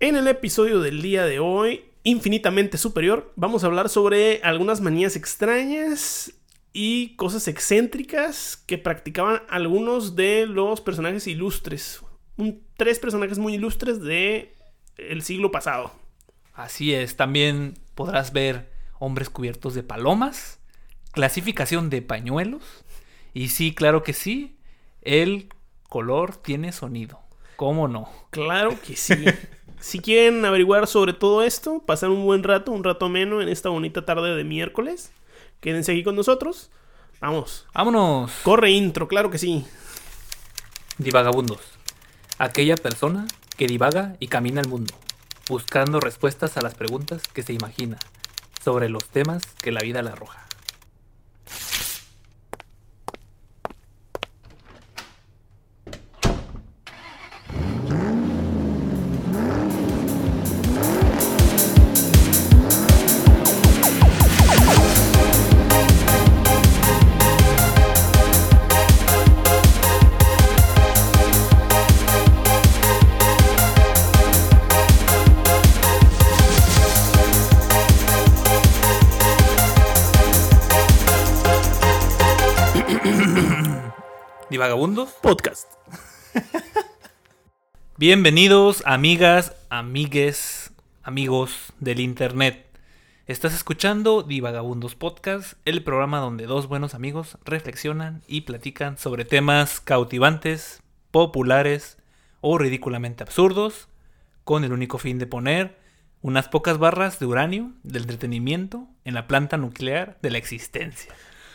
En el episodio del día de hoy, infinitamente superior, vamos a hablar sobre algunas manías extrañas y cosas excéntricas que practicaban algunos de los personajes ilustres. Un- tres personajes muy ilustres de el siglo pasado. Así es, también podrás ver hombres cubiertos de palomas, clasificación de pañuelos, y sí, claro que sí, el color tiene sonido. ¿Cómo no? Claro que sí. si quieren averiguar sobre todo esto, pasar un buen rato, un rato ameno en esta bonita tarde de miércoles, quédense aquí con nosotros. Vamos. Vámonos, Corre intro, claro que sí. divagabundos. Aquella persona que divaga y camina el mundo, buscando respuestas a las preguntas que se imagina sobre los temas que la vida le arroja. Divagabundos, Podcast. Bienvenidos, amigas, amigues, amigos del internet. Estás escuchando Divagabundos Podcast, el programa donde dos buenos amigos reflexionan y platican sobre temas cautivantes, populares o ridículamente absurdos, con el único fin de poner unas pocas barras de uranio del entretenimiento en la planta nuclear de la existencia.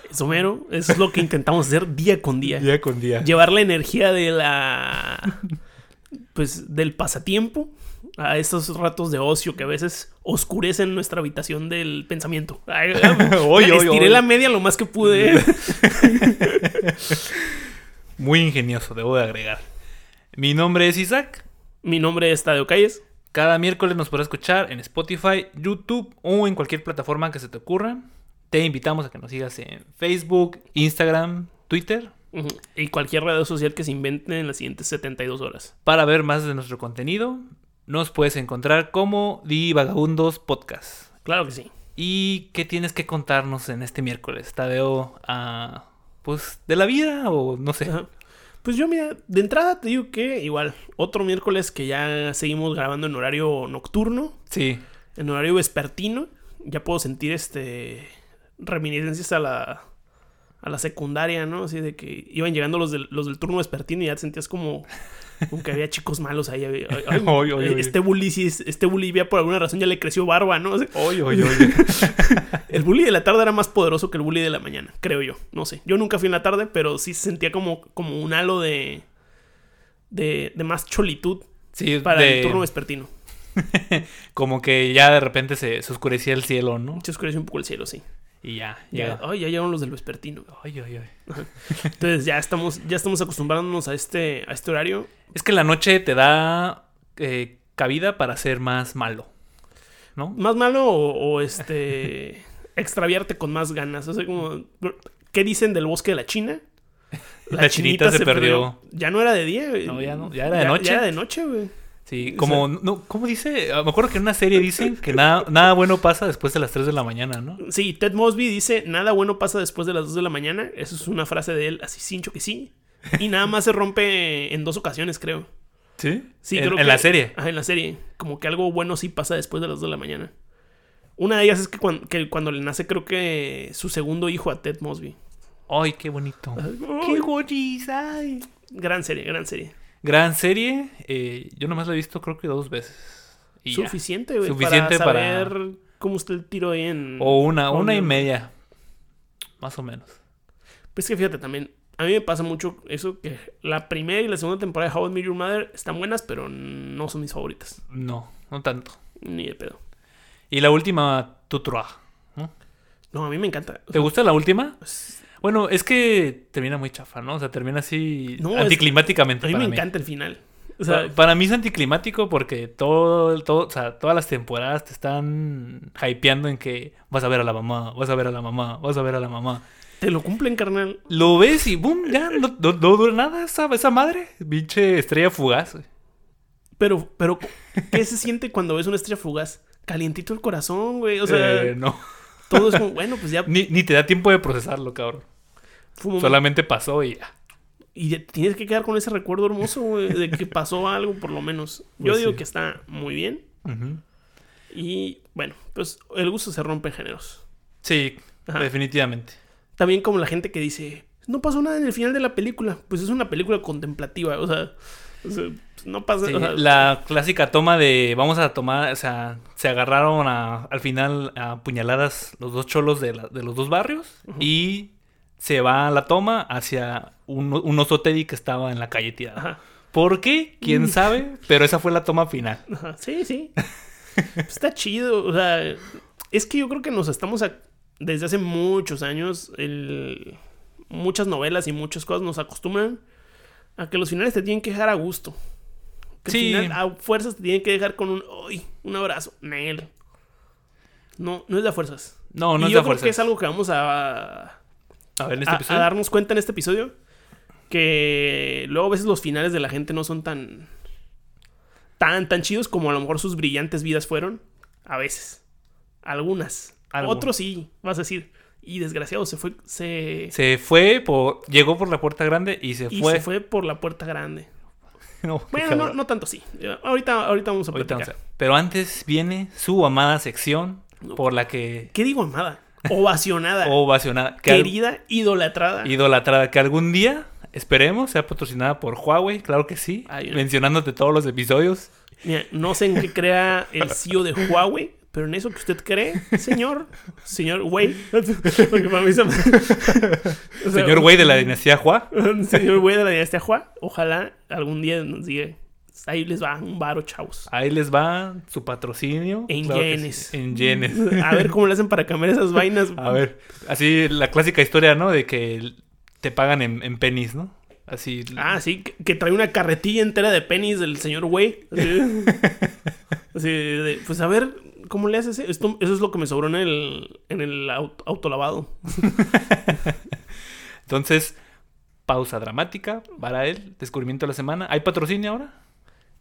Eso mero, eso es lo que intentamos hacer día con día. con día. Llevar la energía de la. Pues del pasatiempo a estos ratos de ocio que a veces oscurecen nuestra habitación del pensamiento. Ay, Oy, oy, estiré oy. la media lo más que pude. Muy ingenioso, debo de agregar. Mi nombre es Isaac. Mi nombre es Tadeo Calles. Cada miércoles nos podrás escuchar en Spotify, YouTube o en cualquier plataforma que se te ocurra. Te invitamos a que nos sigas en Facebook, Instagram, Twitter. Y cualquier red social que se invente en las siguientes 72 horas. para ver más de nuestro contenido. Nos puedes encontrar como Divagabundos Podcast. Claro que sí. ¿Y qué tienes que contarnos en este miércoles? Tadeo, ah, pues de la vida o no sé. Ajá. Pues yo, mira, de entrada te digo que igual, otro miércoles que ya seguimos grabando en horario nocturno, Sí, en horario vespertino, ya puedo sentir este reminiscencias a la a la secundaria, ¿no? Así de que iban llegando los del, los del turno vespertino y ya te sentías como, como que había chicos malos ahí. Ay, ay, Oy, oy, oy. Este bully, es- este bully ya por alguna razón ya le creció barba, ¿no? Así- oye, oye, oye. El bully de la tarde era más poderoso que el bully de la mañana, creo yo. No sé. Yo nunca fui en la tarde, pero sí se sentía como, como un halo de, de, de más cholitud Sí, para de- el turno vespertino. como que ya de repente se, se oscurecía el cielo, ¿no? Se oscureció un poco el cielo, sí. Y ya, Ya, ay, ya llegaron los del vespertino. Ay, ay, ay. Entonces ya estamos, ya estamos acostumbrándonos a este, a este horario. Es que la noche te da eh, cabida para ser más malo. ¿No? Más malo o, o, este extraviarte con más ganas. O sea, como. ¿Qué dicen del bosque de la China? La chinita se perdió. Ya no era de día, güey. No, ya no, ya era de noche. Ya era de noche, güey. Sí, O como, no, ¿cómo dice? Ah, Me acuerdo que en una serie dicen que nada, nada bueno pasa después de las 3 de la mañana, ¿no? Sí, Ted Mosby dice, nada bueno pasa después de las 2 de la mañana. Eso es una frase de él, así cincho que sí. Y nada más se rompe en dos ocasiones, creo. ¿Sí? Sí, en, creo en que- la serie. Ajá, en la serie. Como que algo bueno sí pasa después de las 2 de la mañana. Una de ellas es que cuan- que cuando, le nace, creo que su segundo hijo a Ted Mosby. Ay, qué bonito. Ay, ¡Qué ay! Gran serie, gran serie. Gran serie. eh, yo nomás la he visto creo que dos veces. Y. Suficiente, güey. Suficiente para para- saber cómo está el tiro ahí en. O una, una y media. Más o menos. Pues que fíjate también. A mí me pasa mucho eso que la primera y la segunda temporada de How I Met Your Mother están buenas, pero no son mis favoritas. No, no tanto. Ni de pedo. Y la última, Tutua. ¿no? No, a mí me encanta. ¿Te gusta la última? Bueno, es que termina muy chafa, ¿no? O sea, termina así No, es- anticlimáticamente. A mí me mí. encanta el final. O sea, para mí es anticlimático porque todo, todo, o sea, todas las temporadas te están hypeando en que vas a ver a la mamá, vas a ver a la mamá, vas a ver a la mamá. te lo cumplen, carnal. Lo ves y boom, ya, no, no- no dura nada esa, esa madre. Pinche estrella fugaz. Pero, pero, ¿qué se siente cuando ves una estrella fugaz? Calientito el corazón, güey. O sea, Eh, no. todo es como, bueno, pues ya Ni, ni te da tiempo de procesarlo, cabrón. Fue. Solamente pasó y ya. Y ya tienes que quedar con ese recuerdo hermoso, güey, de que pasó algo, por lo menos. Yo Pues digo sí. que está muy bien. Y bueno, pues el gusto se rompe en géneros. Sí, Ajá. definitivamente. También como la gente que dice, no pasó nada en el final de la película. Pues es una película contemplativa, o sea, o sea, pues, no pasa Sí, o sea, la clásica toma de vamos a tomar, o sea, se agarraron a- al final a puñaladas los dos cholos de, la- de los dos barrios y se va la toma hacia un, un oso Teddy que estaba en la calle tirado. Ajá, ¿Por qué? ¿Quién sabe? Pero esa fue la toma final. ajá, sí, sí. Pues está chido, o sea, es que yo creo que nos estamos a- desde hace muchos años, el- muchas novelas y muchas cosas nos acostumbran a que los finales te tienen que dejar a gusto. Que Sí. al final a fuerzas te tienen que dejar con un, "Uy, un abrazo, Nel. No, no es de a fuerzas. No, no y es yo de creo fuerza. que es algo que vamos a, A ver, en este a- episodio. a darnos cuenta en este episodio que luego a veces los finales de la gente no son tan tan tan chidos como a lo mejor sus brillantes vidas fueron. A veces. Algunas. Otros sí vas a decir. Y desgraciado se fue se, Se fue, por, llegó por la puerta grande y se y fue. se fue por la puerta grande. No, bueno no, no tanto sí. Ahorita ahorita vamos a Ahorita platicar vamos a- Pero antes viene su amada sección por la que qué digo amada ovacionada ovacionada, que al- querida idolatrada idolatrada, que algún día, esperemos, sea patrocinada por Huawei, claro que sí, Ay, mencionándote todos los episodios. Mira, no sé en qué crea el CEO de Huawei, pero en eso que usted cree, señor, señor Wei. Porque para mí se me- O sea, Señor güey de la dinastía Hua. Señor Wei de la dinastía Hua, ojalá algún día nos diga. Ahí les va un varo, chavos. Ahí les va su patrocinio. En Claro yenes. sí, En yenes. A ver cómo le hacen para cambiar esas vainas. A ver, así la clásica historia, ¿no? De que te pagan en, en pennies, ¿no? Así. Ah, sí, que, que trae una carretilla entera de pennies del señor. Así, así de, pues a ver, ¿cómo le haces? Esto, eso es lo que me sobró en el, en el auto, autolavado. Entonces, pausa dramática para el descubrimiento de la semana. ¿Hay patrocinio ahora?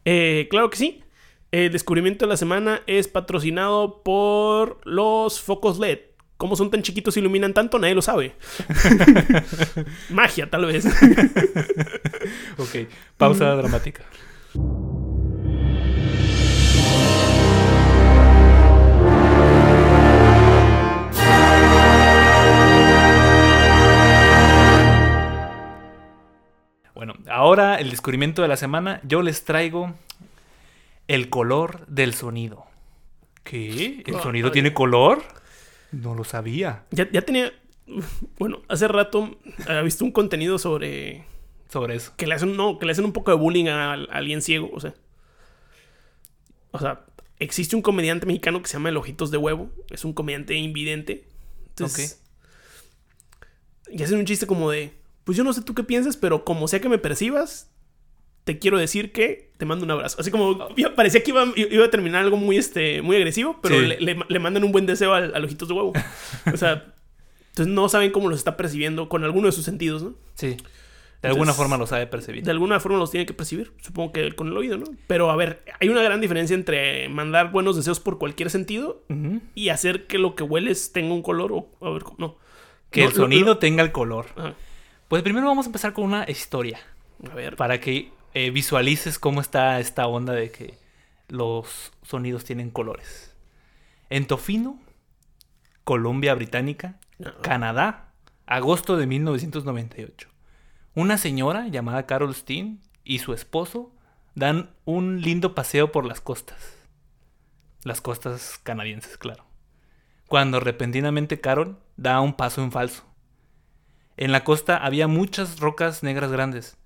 Eh, claro que sí. El descubrimiento de la semana es patrocinado por los focos LED. ¿Cómo son tan chiquitos y iluminan tanto? Nadie lo sabe. Magia, tal vez. Ok, pausa dramática. Bueno, ahora el descubrimiento de la semana, yo les traigo el color del sonido. ¿Qué? ¿El Ay. sonido tiene color? No lo sabía. ya, ya tenía. Bueno, hace rato había visto un contenido sobre. Sobre eso. Que le hacen, no, que le hacen un poco de bullying a, a alguien ciego. O sea. O sea, existe un comediante mexicano que se llama El Ojitos de Huevo. Es un comediante invidente. Entonces. Y hacen un chiste como de. Pues yo no sé tú qué piensas, pero como sea que me percibas, te quiero decir que te mando un abrazo. Así como ya parecía que iba, iba a terminar algo muy, este, muy agresivo, pero Sí. le, le- le mandan un buen deseo al, al ojitos de huevo. O sea, entonces no saben cómo los está percibiendo con alguno de sus sentidos, ¿no? Sí. De alguna Entonces, forma lo sabe percibir. De alguna forma los tiene que percibir, supongo que con el oído, ¿no? Pero a ver, hay una gran diferencia entre mandar buenos deseos por cualquier sentido Ujú. y hacer que lo que hueles tenga un color o, a ver, no. Que No, el sonido lo- tenga el color. Ajá. Pues primero vamos a empezar con una historia. A ver, Para que eh, visualices cómo está esta onda de que los sonidos tienen colores. En Tofino, Colombia Británica, No. Canadá, agosto de 1998. Una señora llamada Carol Steen y su esposo dan un lindo paseo por las costas. Las costas canadienses, claro. Cuando repentinamente Carol da un paso en falso. En la costa había muchas rocas negras grandes.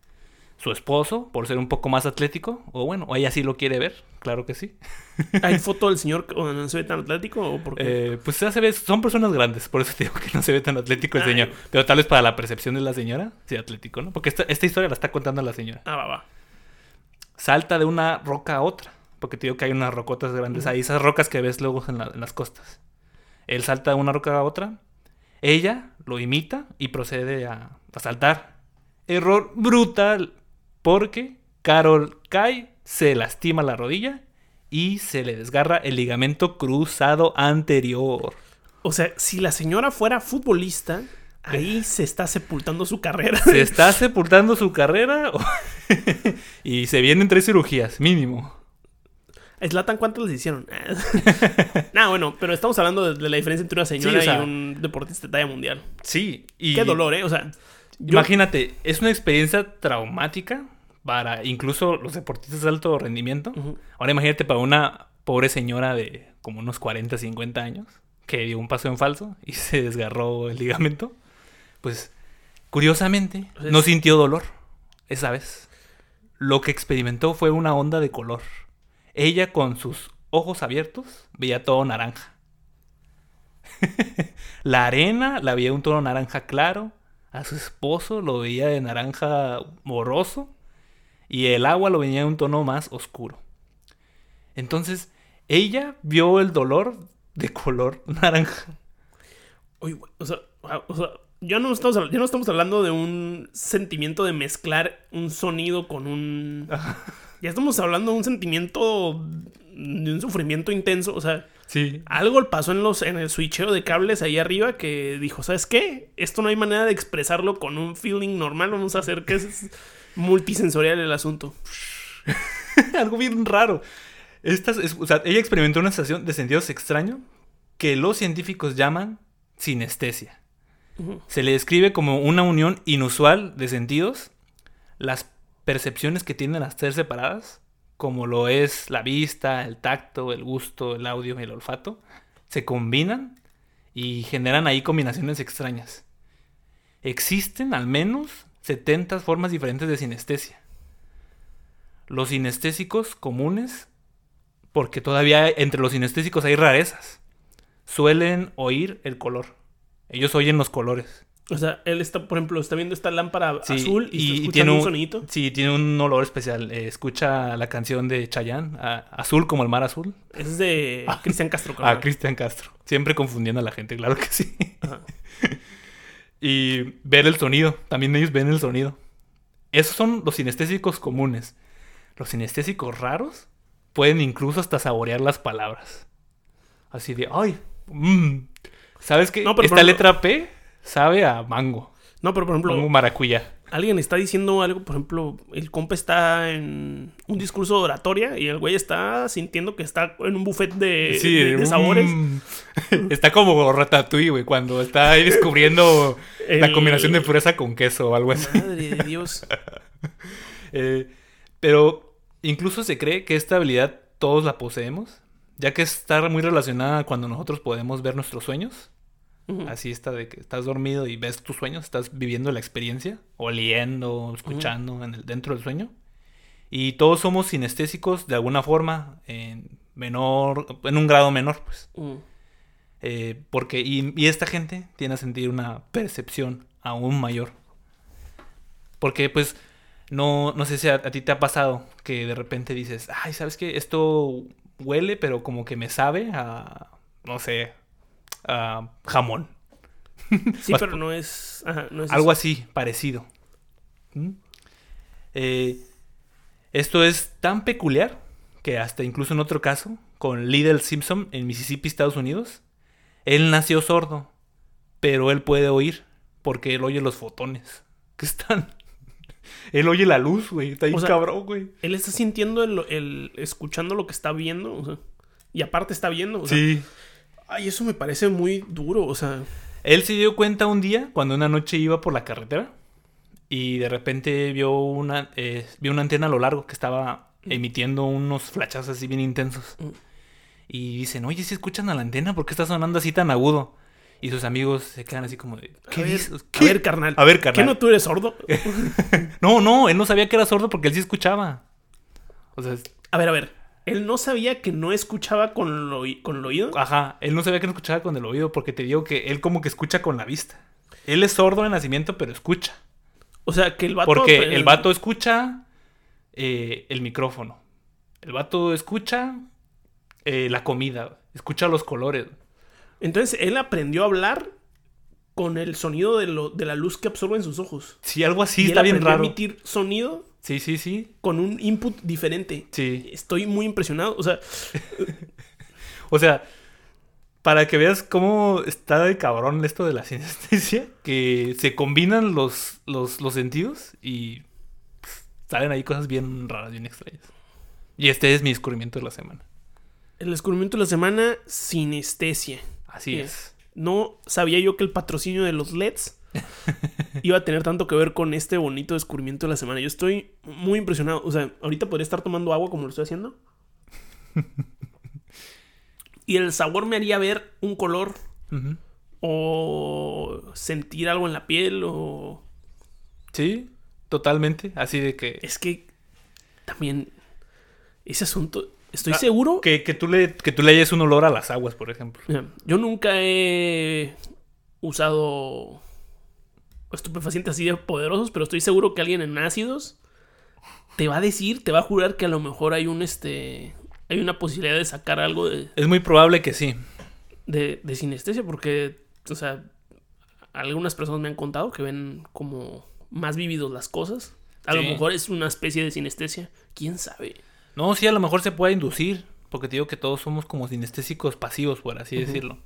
Su esposo, por ser un poco más atlético, o bueno, o ella sí lo quiere ver, claro que sí. ¿hay foto del señor donde no se ve tan atlético o por qué? Eh, pues ya se ve, son personas grandes, por eso te digo que no se ve tan atlético el Ay. señor. Pero tal vez para la percepción de la señora, sí atlético, ¿no? Porque esta, esta historia la está contando la señora. Ah, va, va. Salta de una roca a otra, porque te digo que hay unas rocotas grandes ahí, esas rocas que ves luego en, la- en las costas. Él salta de una roca a otra, ella lo imita y procede a, a saltar. Error brutal, porque Carol cae, se lastima la rodilla y se le desgarra el ligamento cruzado anterior. O sea, si la señora fuera futbolista, ahí se está sepultando su carrera. Se está sepultando su carrera y se vienen tres cirugías, mínimo. Slatan, ¿cuántos les hicieron? nah, bueno, pero estamos hablando de, de la diferencia entre una señora Sí, o sea- y un deportista de talla mundial. Sí, y Qué dolor, ¿eh? O sea, yo- Imagínate, es una experiencia traumática para incluso los deportistas de alto rendimiento. Ahora imagínate para una pobre señora de como unos 40, 50 años que dio un paso en falso y se desgarró el ligamento. Pues curiosamente no sintió dolor esa vez. Lo que experimentó fue una onda de color. Ella con sus ojos abiertos veía todo naranja. la arena la veía un tono naranja claro. A su esposo lo veía de naranja borroso. Y el agua lo veía de un tono más oscuro. Entonces, ella vio el dolor de color naranja. Oye, güey, o sea, wow, o sea, ya no, estamos, ya no estamos hablando de un sentimiento de mezclar un sonido con un... Ya estamos hablando de un sentimiento, de un sufrimiento intenso. O sea, Sí. algo pasó en, los, en el switcheo de cables ahí arriba que dijo, ¿sabes qué? Esto no hay manera de expresarlo con un feeling normal. Vamos a hacer que es multisensorial el asunto. Algo bien raro. Estas, es- o sea, ella experimentó una sensación de sentidos extraño que los científicos llaman sinestesia. Se le describe como una unión inusual de sentidos. Las percepciones que tienden a ser separadas, como lo es la vista, el tacto, el gusto, el audio y el olfato, se combinan y generan ahí combinaciones extrañas. Existen al menos 70 formas diferentes de sinestesia. Los sinestésicos comunes, porque todavía entre los sinestésicos hay rarezas, suelen oír el color. Ellos oyen los colores. O sea, él está, por ejemplo, está viendo esta lámpara Sí, azul y, está escuchando tiene un sonidito. Sí, tiene un olor especial. Eh, escucha la canción de Chayanne, a- Azul como el mar azul. Es de Cristian Castro. A carnal. Cristian Castro. Siempre confundiendo a la gente, claro que sí. Ajá. y ver el sonido. También ellos ven el sonido. Esos son los sinestésicos comunes. Los sinestésicos raros pueden incluso hasta saborear las palabras. Así de, ay, mm, ¿sabes qué? No, pero Esta letra P sabe a mango. No, pero por ejemplo, Mango maracuyá. alguien está diciendo algo, por ejemplo, el compa está en un discurso de oratoria y el güey está sintiendo que está en un buffet de, Sí, de- de sabores. mm. Está como Ratatouille, güey, cuando está ahí descubriendo la combinación de pureza con queso o algo así. Madre de Dios. Eh, pero incluso se cree que esta habilidad todos la poseemos, ya que está muy relacionada cuando nosotros podemos ver nuestros sueños. Así está de que estás dormido y ves tus sueños, estás viviendo la experiencia, oliendo, escuchando en el, dentro del sueño. Y todos somos sinestésicos de alguna forma, en menor, en un grado menor, pues. Mm. Eh, porque, y, y esta gente tiene a sentir una percepción aún mayor. Porque, pues, no, no sé si a, a ti te ha pasado que de repente dices, ay, ¿sabes qué? Esto huele, pero como que me sabe a, no sé, a jamón. Sí, pero no es. Ajá, no es Algo eso. así, parecido. ¿Mm? Eh, esto es tan peculiar que hasta incluso en otro caso, con Lidl Simpson en Mississippi, Estados Unidos, él nació sordo, pero él puede oír porque él oye los fotones que están. él oye la luz, güey. Está ahí O sea, cabrón, güey. Él está sintiendo el, el- escuchando lo que está viendo. o sea, y aparte está viendo. o sea, Sí. Ay, eso me parece muy duro. O sea. Él se dio cuenta un día cuando una noche iba por la carretera y de repente vio una, eh, vio una antena a lo largo que estaba emitiendo unos flachazos así bien intensos. Mm. Y dicen, oye, si escuchan a la antena, ¿por qué está sonando así tan agudo? Y sus amigos se quedan así como de, ¿qué a ver, dices? A ¿Qué? ver, carnal. A ver, ¿Qué carnal. no tú eres sordo? No, no, él no sabía que era sordo porque él sí escuchaba. O sea, es- A ver, a ver. Él no sabía que no escuchaba con, lo, con el oído. ajá, él no sabía que no escuchaba con el oído porque te digo que él como que escucha con la vista. Él es sordo de nacimiento, pero escucha. O sea, que el vato. Porque el vato escucha eh, el micrófono. El vato escucha eh, la comida. Escucha los colores. Entonces él aprendió a hablar con el sonido de, lo, de la luz que absorben sus ojos. Sí, algo así y él está bien aprendió a raro. emitir sonido Sí, sí, sí. con un input diferente. Sí. Estoy muy impresionado. O sea, O sea, para que veas cómo está de cabrón esto de la sinestesia, que se combinan los, los, los sentidos y pff, salen ahí cosas bien raras, bien extrañas. Y este es mi descubrimiento de la semana. el descubrimiento de la semana, sinestesia. Así Eh, es. No sabía yo que el patrocinio de los LEDs iba a tener tanto que ver con este bonito descubrimiento de la semana. Yo estoy muy impresionado. O sea, ahorita podría estar tomando agua como lo estoy haciendo. Y el sabor me haría ver un color o sentir algo en la piel o... Sí, totalmente. Así de que... Es que también ese asunto... Estoy Ah, seguro... Que, que, tú le, que tú le hayas un olor a las aguas, por ejemplo. Yo nunca he usado estupefacientes así de poderosos, pero estoy seguro que alguien en ácidos te va a decir, te va a jurar que a lo mejor hay un este hay una posibilidad de sacar algo de, Es muy probable que sí. de, de sinestesia, porque, o sea, algunas personas me han contado que ven como más vívidos las cosas. A lo mejor es una especie de sinestesia, quién sabe. No, sí, a lo mejor se puede inducir. Porque te digo que todos somos como sinestésicos pasivos, por así decirlo.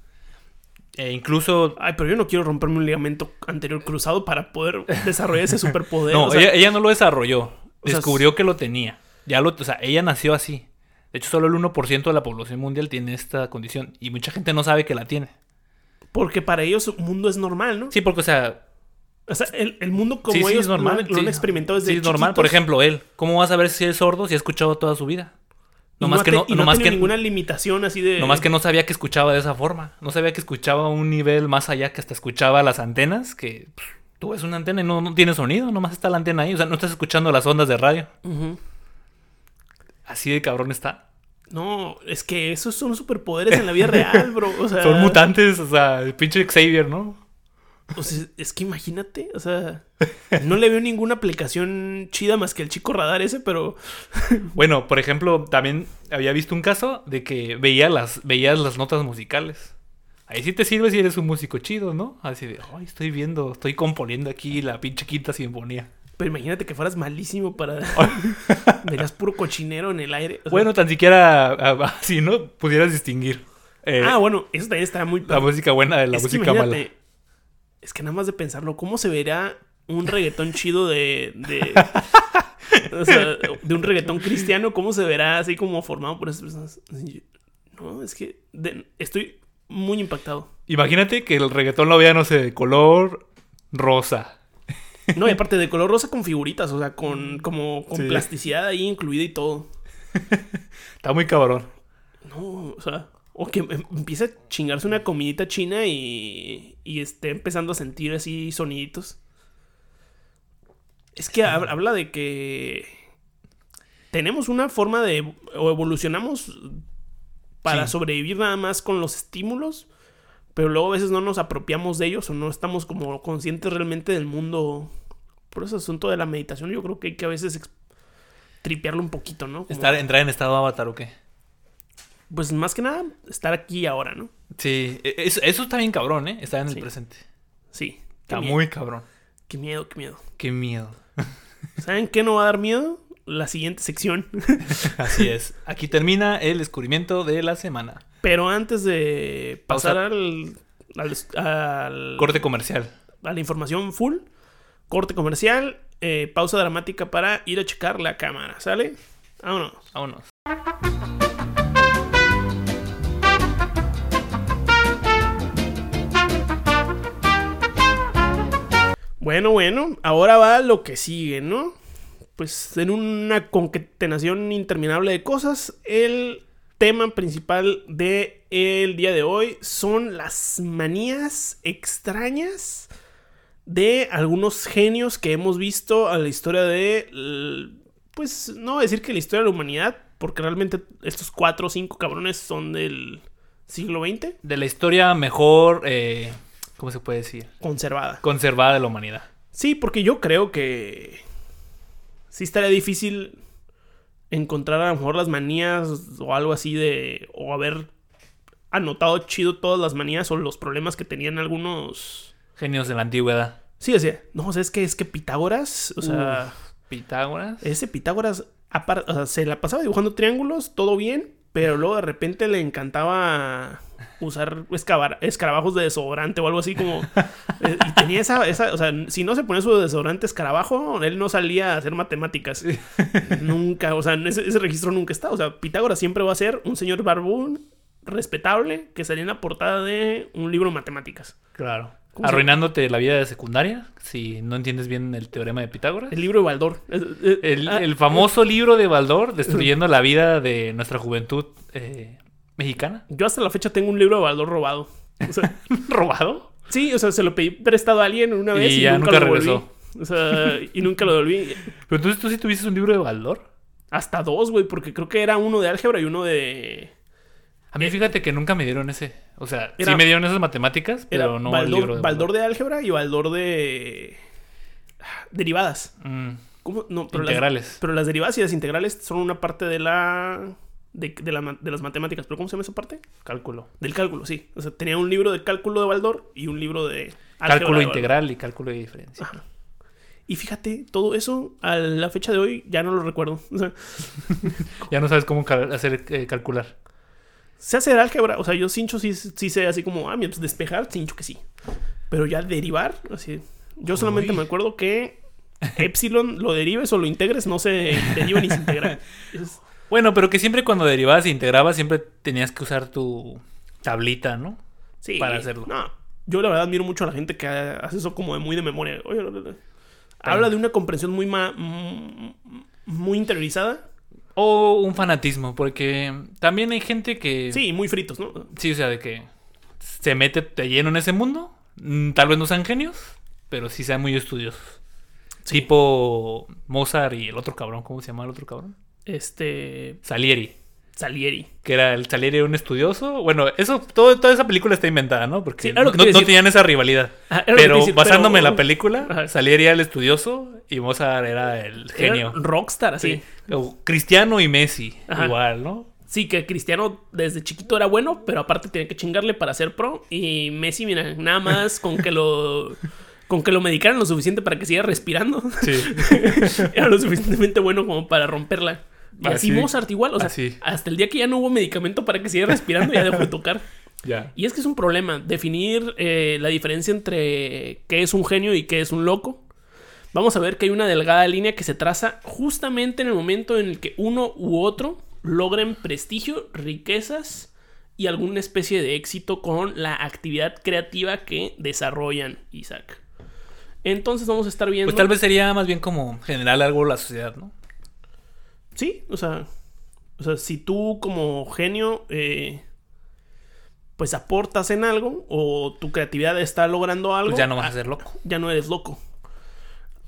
E incluso Ay, pero yo no quiero romperme un ligamento anterior cruzado para poder desarrollar ese superpoder. No, o sea, ella, ella no lo desarrolló. sea, Descubrió que lo tenía. Ya lo, o sea, ella nació así. De hecho, solo el 1% de la población mundial tiene esta condición. Y mucha gente no sabe que la tiene. Porque para ellos su mundo es normal, ¿no? Sí, porque, o sea, O sea, el, el mundo como sí, sí, ellos es normal. lo, han- lo sí. han experimentado desde Sí, es normal. Por ejemplo, él. ¿Cómo vas a ver si es sordo si ha escuchado toda su vida? Y Nomás ha que te- no, y no que, ninguna limitación así de... nomás que no sabía que escuchaba de esa forma. No sabía que escuchaba a un nivel más allá que hasta escuchaba las antenas. Que pff, tú ves una antena y no, no tiene sonido. Nomás está la antena ahí. O sea, no estás escuchando las ondas de radio. Así de cabrón está. No, es que esos son superpoderes en la vida real, bro. O sea, Son mutantes, o sea, el pinche Xavier, ¿no? O sea, es que imagínate, o sea, no le veo ninguna aplicación chida más que el chico radar ese, pero Bueno, por ejemplo, también había visto un caso de que veía las, veías las notas musicales. Ahí sí te sirve si eres un músico chido, ¿no? Así de, ay, estoy viendo, estoy componiendo aquí la pinche quinta sinfonía. pero imagínate que fueras malísimo para verías puro cochinero en el aire. o sea, Bueno, tan siquiera ah, así, ¿no? Pudieras distinguir eh, ah, bueno, eso también está muy la música buena de la Es música mala. Es que nada más de pensarlo, ¿cómo se verá un reggaetón chido de. de o sea, de un reggaetón cristiano? ¿Cómo se verá así como formado por esas personas? No, es que de- estoy muy impactado. Imagínate que el reggaetón lo vea, no sé, de color rosa. No, y aparte de color rosa con figuritas, o sea, con como con Sí. plasticidad ahí incluida y todo. Está muy cabrón. No, o sea, o que em- empiece a chingarse una comidita china y, y esté empezando a sentir así soniditos. Es que hab- habla de que tenemos una forma de, o evolucionamos para Sí. sobrevivir nada más con los estímulos, pero luego a veces no nos apropiamos de ellos o no estamos como conscientes realmente del mundo. Por ese asunto de la meditación, yo creo que hay que a veces tripearlo un poquito, ¿no? Como- Estar, entrar en estado avatar o qué. Pues más que nada, estar aquí ahora, ¿no? Sí, e- eso, eso está bien cabrón, ¿eh? Estar en el Sí. presente. Sí. Está miedo, muy cabrón. qué miedo, qué miedo. Qué miedo. ¿Saben qué no va a dar miedo? La siguiente sección. Así es. Aquí termina el descubrimiento de la semana. Pero antes de pasar al, al- al- Corte comercial. a la información full, corte comercial, eh, pausa dramática para ir a checar la cámara, ¿sale? Vámonos. Vámonos. Bueno, bueno, ahora va lo que sigue, ¿no? Pues en una concatenación interminable de cosas, el tema principal del el día de hoy son las manías extrañas de algunos genios que hemos visto a la historia de, pues no decir que la historia de la humanidad, porque realmente estos cuatro o cinco cabrones son del siglo XX, De la historia mejor, eh, ¿cómo se puede decir? conservada. Conservada de la humanidad. Sí, porque yo creo que sí estaría difícil encontrar a lo mejor las manías o algo así de... o haber anotado chido todas las manías o los problemas que tenían algunos... Genios de la antigüedad. Sí, decía, no, o sea, es que es que Pitágoras, o sea, Pitágoras. Ese Pitágoras apar- o sea, se la pasaba dibujando triángulos, todo bien, pero luego de repente le encantaba usar escabar- escarabajos de desodorante o algo así como... eh, y tenía esa, esa... O sea, si no se ponía su desodorante escarabajo, él no salía a hacer matemáticas. nunca, o sea, ese, ese registro nunca está. O sea, Pitágoras siempre va a ser un señor barbún respetable que salía en la portada de un libro de matemáticas. Claro. ¿Cómo se- Arruinándote la vida de secundaria si no entiendes bien el teorema de Pitágoras. El libro de Baldor. El, ah, el famoso libro de Baldor destruyendo la vida de nuestra juventud eh, mexicana. Yo hasta la fecha tengo un libro de Baldor robado. O sea, ¿Robado? Sí, o sea, se lo pedí prestado a alguien una vez Y y, ya nunca, nunca lo regresó. O sea, y nunca lo devolví. Pero entonces tú sí tuviste un libro de Baldor. Hasta dos, güey, porque creo que era uno de álgebra y uno de. A mí fíjate que nunca me dieron ese. O sea, Era- sí me dieron esas matemáticas, pero no el Baldor, libro de Baldor de álgebra y Baldor de. Derivadas. Mm, ¿Cómo? No, pero integrales. Las, pero las derivadas y las integrales son una parte de la. De, de la de las matemáticas. ¿Pero cómo se llama esa parte? Cálculo. Del cálculo, sí. O sea, tenía un libro de cálculo de Baldor y un libro de. álgebra Cálculo de integral y cálculo de diferencia. Ajá. Y fíjate, todo eso a la fecha de hoy ya no lo recuerdo. O sea, Ya no sabes cómo hacer eh, calcular. Sé hacer álgebra. O sea, yo cincho sí, sí sé así como, ah, mira, pues despejar, cincho que sí. Pero ya derivar, así. Yo solamente Uy. me acuerdo que epsilon lo derives o lo integres, no se deriva ni se integra. Es- Bueno, pero que siempre cuando derivabas e integrabas, siempre tenías que usar tu tablita, ¿no? sí. Para hacerlo. No, yo la verdad admiro mucho a la gente que hace eso como de muy de memoria. Oye, habla de una comprensión muy, ma- muy interiorizada. O un fanatismo, porque también hay gente que... Sí, muy fritos, ¿no? Sí, o sea, de que se mete de lleno en ese mundo. Mm, Tal vez no sean genios, pero sí sean muy estudiosos. Sí. Tipo Mozart y el otro cabrón, ¿cómo se llama el otro cabrón? Este. Salieri. Salieri. Que era el Salieri era un estudioso. Bueno, eso, todo, toda esa película está inventada, ¿no? Porque Sí, era no, tenían esa rivalidad. Era Pero decir, basándome en la película, Ajá. Salieri era el estudioso y Mozart era el Era genio. rockstar, así. Sí. Cristiano y Messi, Ajá. igual, ¿no? Sí, que Cristiano desde chiquito era bueno, pero aparte tenía que chingarle para ser pro. Y Messi, mira, nada más con que lo. Con que lo medicaran lo suficiente para que siga respirando. Sí. era lo suficientemente bueno como para romperla. Y así, Así. Mozart igual, o sea, Así. hasta el día que ya no hubo medicamento para que siga respirando, ya dejó de tocar. ya. Y es que es un problema definir eh, la diferencia entre qué es un genio y qué es un loco. Vamos a ver que hay una delgada línea que se traza justamente en el momento en el que uno u otro logren prestigio, riquezas y alguna especie de éxito con la actividad creativa que desarrollan, Isaac. Entonces vamos a estar viendo... Pues tal vez sería más bien como general algo la sociedad, ¿no? Sí, o sea, o sea, si tú como genio, eh, pues aportas en algo o tu creatividad está logrando algo, Pues ya no vas ah, a ser loco. ya no eres loco.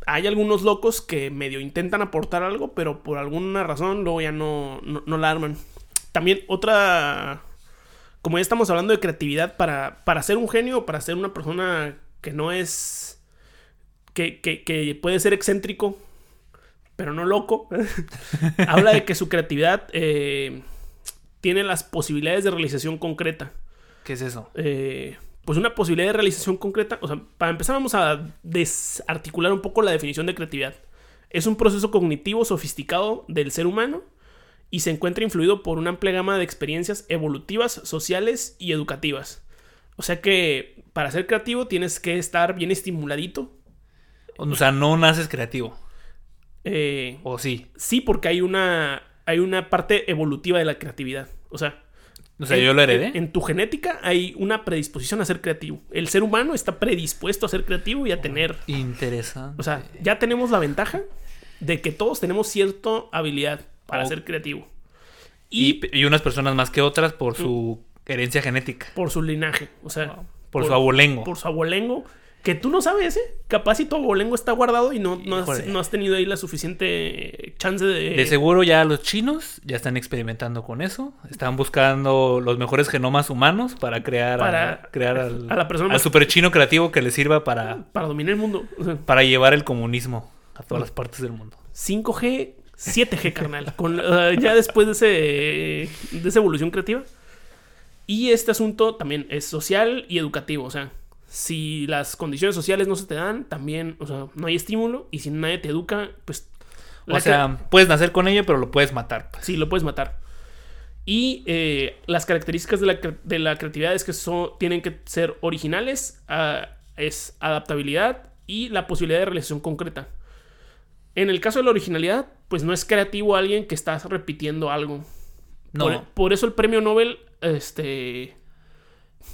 Hay algunos locos que medio intentan aportar algo, pero por alguna razón luego ya no, no, no la arman. También otra, como ya estamos hablando de creatividad, para, para ser un genio o para ser una persona que no es, que, que, que puede ser excéntrico, pero no loco, habla de que su creatividad eh, tiene las posibilidades de realización concreta ¿Qué es eso? eh, pues una posibilidad de realización concreta. O sea, para empezar vamos a desarticular un poco la definición de creatividad. Es un proceso cognitivo sofisticado del ser humano y se encuentra influido por una amplia gama de experiencias evolutivas, sociales y educativas. O sea que para ser creativo tienes que estar bien estimuladito. O sea, no naces creativo. Eh, O sí. sí, porque hay una, hay una parte evolutiva de la creatividad. O sea, O sea, en- yo lo heredé. En, en tu genética hay una predisposición a ser creativo. El ser humano está predispuesto a ser creativo y a tener. Interesante. O sea, ya tenemos la ventaja de que todos tenemos cierta habilidad para Oh. ser creativo. y, Y, y unas personas más que otras por su herencia genética. por su linaje. O sea, Por, su abolengo. por su abolengo. Que tú no sabes, ¿eh? Capaz si tu abolengo está guardado y no, no, has, no has tenido ahí la suficiente chance de. De seguro ya los chinos ya están experimentando con eso. Están buscando los mejores genomas humanos para crear, a- Para- crear al, a la persona al más- super chino creativo que le sirva para, Para dominar el mundo. Para llevar el comunismo a todas las partes del mundo. 5G, 7G, carnal. Con, ya después de, ese, de esa evolución creativa. Y este asunto también es social y educativo. O sea, si las condiciones sociales no se te dan, también, o sea, no hay estímulo. Y si nadie te educa, pues O sea, puedes nacer con ello, pero lo puedes matar. pues. Sí, lo puedes matar. Y eh, las características de la, de la creatividad es que son, tienen que ser originales, ah, es adaptabilidad y la posibilidad de realización concreta. En el caso de la originalidad, pues no es creativo alguien que está repitiendo algo. No. Por, por eso el premio Nobel, este...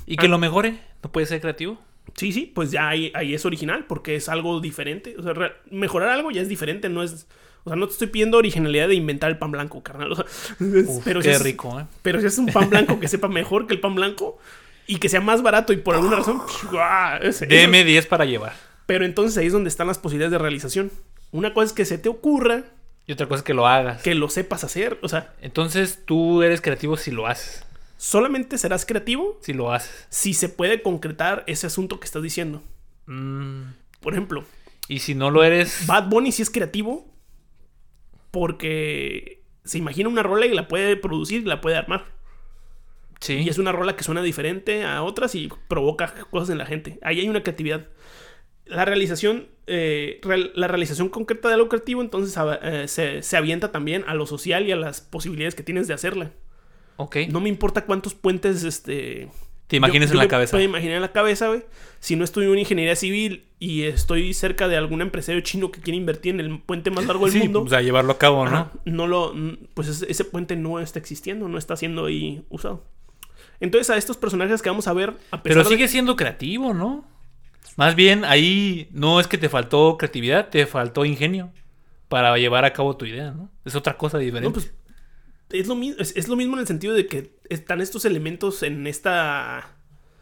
¿Y que Ah. lo mejore? ¿No puede ser creativo? Sí, sí, pues ya ahí, ahí es original porque es algo diferente. O sea, mejorar algo ya es diferente, no es... O sea, no te estoy pidiendo originalidad de inventar el pan blanco, carnal. O sea, Uf, pero qué si es- rico, ¿eh? Pero si es un pan blanco que sepa mejor que el pan blanco y que sea más barato y por alguna razón. Deme 10 para llevar. Pero entonces ahí es donde están las posibilidades de realización. Una cosa es que se te ocurra, Y otra cosa es que lo hagas. que lo sepas hacer. O sea, Entonces tú eres creativo si lo haces. Solamente serás creativo Si lo haces. si se puede concretar ese asunto que estás diciendo. Mm, Por ejemplo, Y si no lo eres. Bad Bunny sí es creativo porque se imagina una rola y la puede producir y la puede armar. Sí. Y es una rola que suena diferente a otras y provoca cosas en la gente. Ahí hay una creatividad. La realización, eh, real- la realización concreta de algo creativo, entonces a- eh, se, se avienta también a lo social y a las posibilidades que tienes de hacerla. Ok. No me importa cuántos puentes, este... Te imagines yo- en yo la me cabeza. puedo imaginar en la cabeza, güey. Si no estoy en una ingeniería civil y estoy cerca de algún empresario chino que quiere invertir en el puente más largo del Sí, mundo, o sea, llevarlo a cabo, ¿no? Ajá, no lo. Pues ese, puente no está existiendo, no está siendo ahí usado. Entonces, a estos personajes que vamos a ver, a pesar Pero de- sigue siendo creativo, ¿no? Más bien, ahí no es que te faltó creatividad, te faltó ingenio para llevar a cabo tu idea, ¿no? Es otra cosa diferente. No, pues. Es lo, mi- es, es lo mismo en el sentido de que están estos elementos en esta.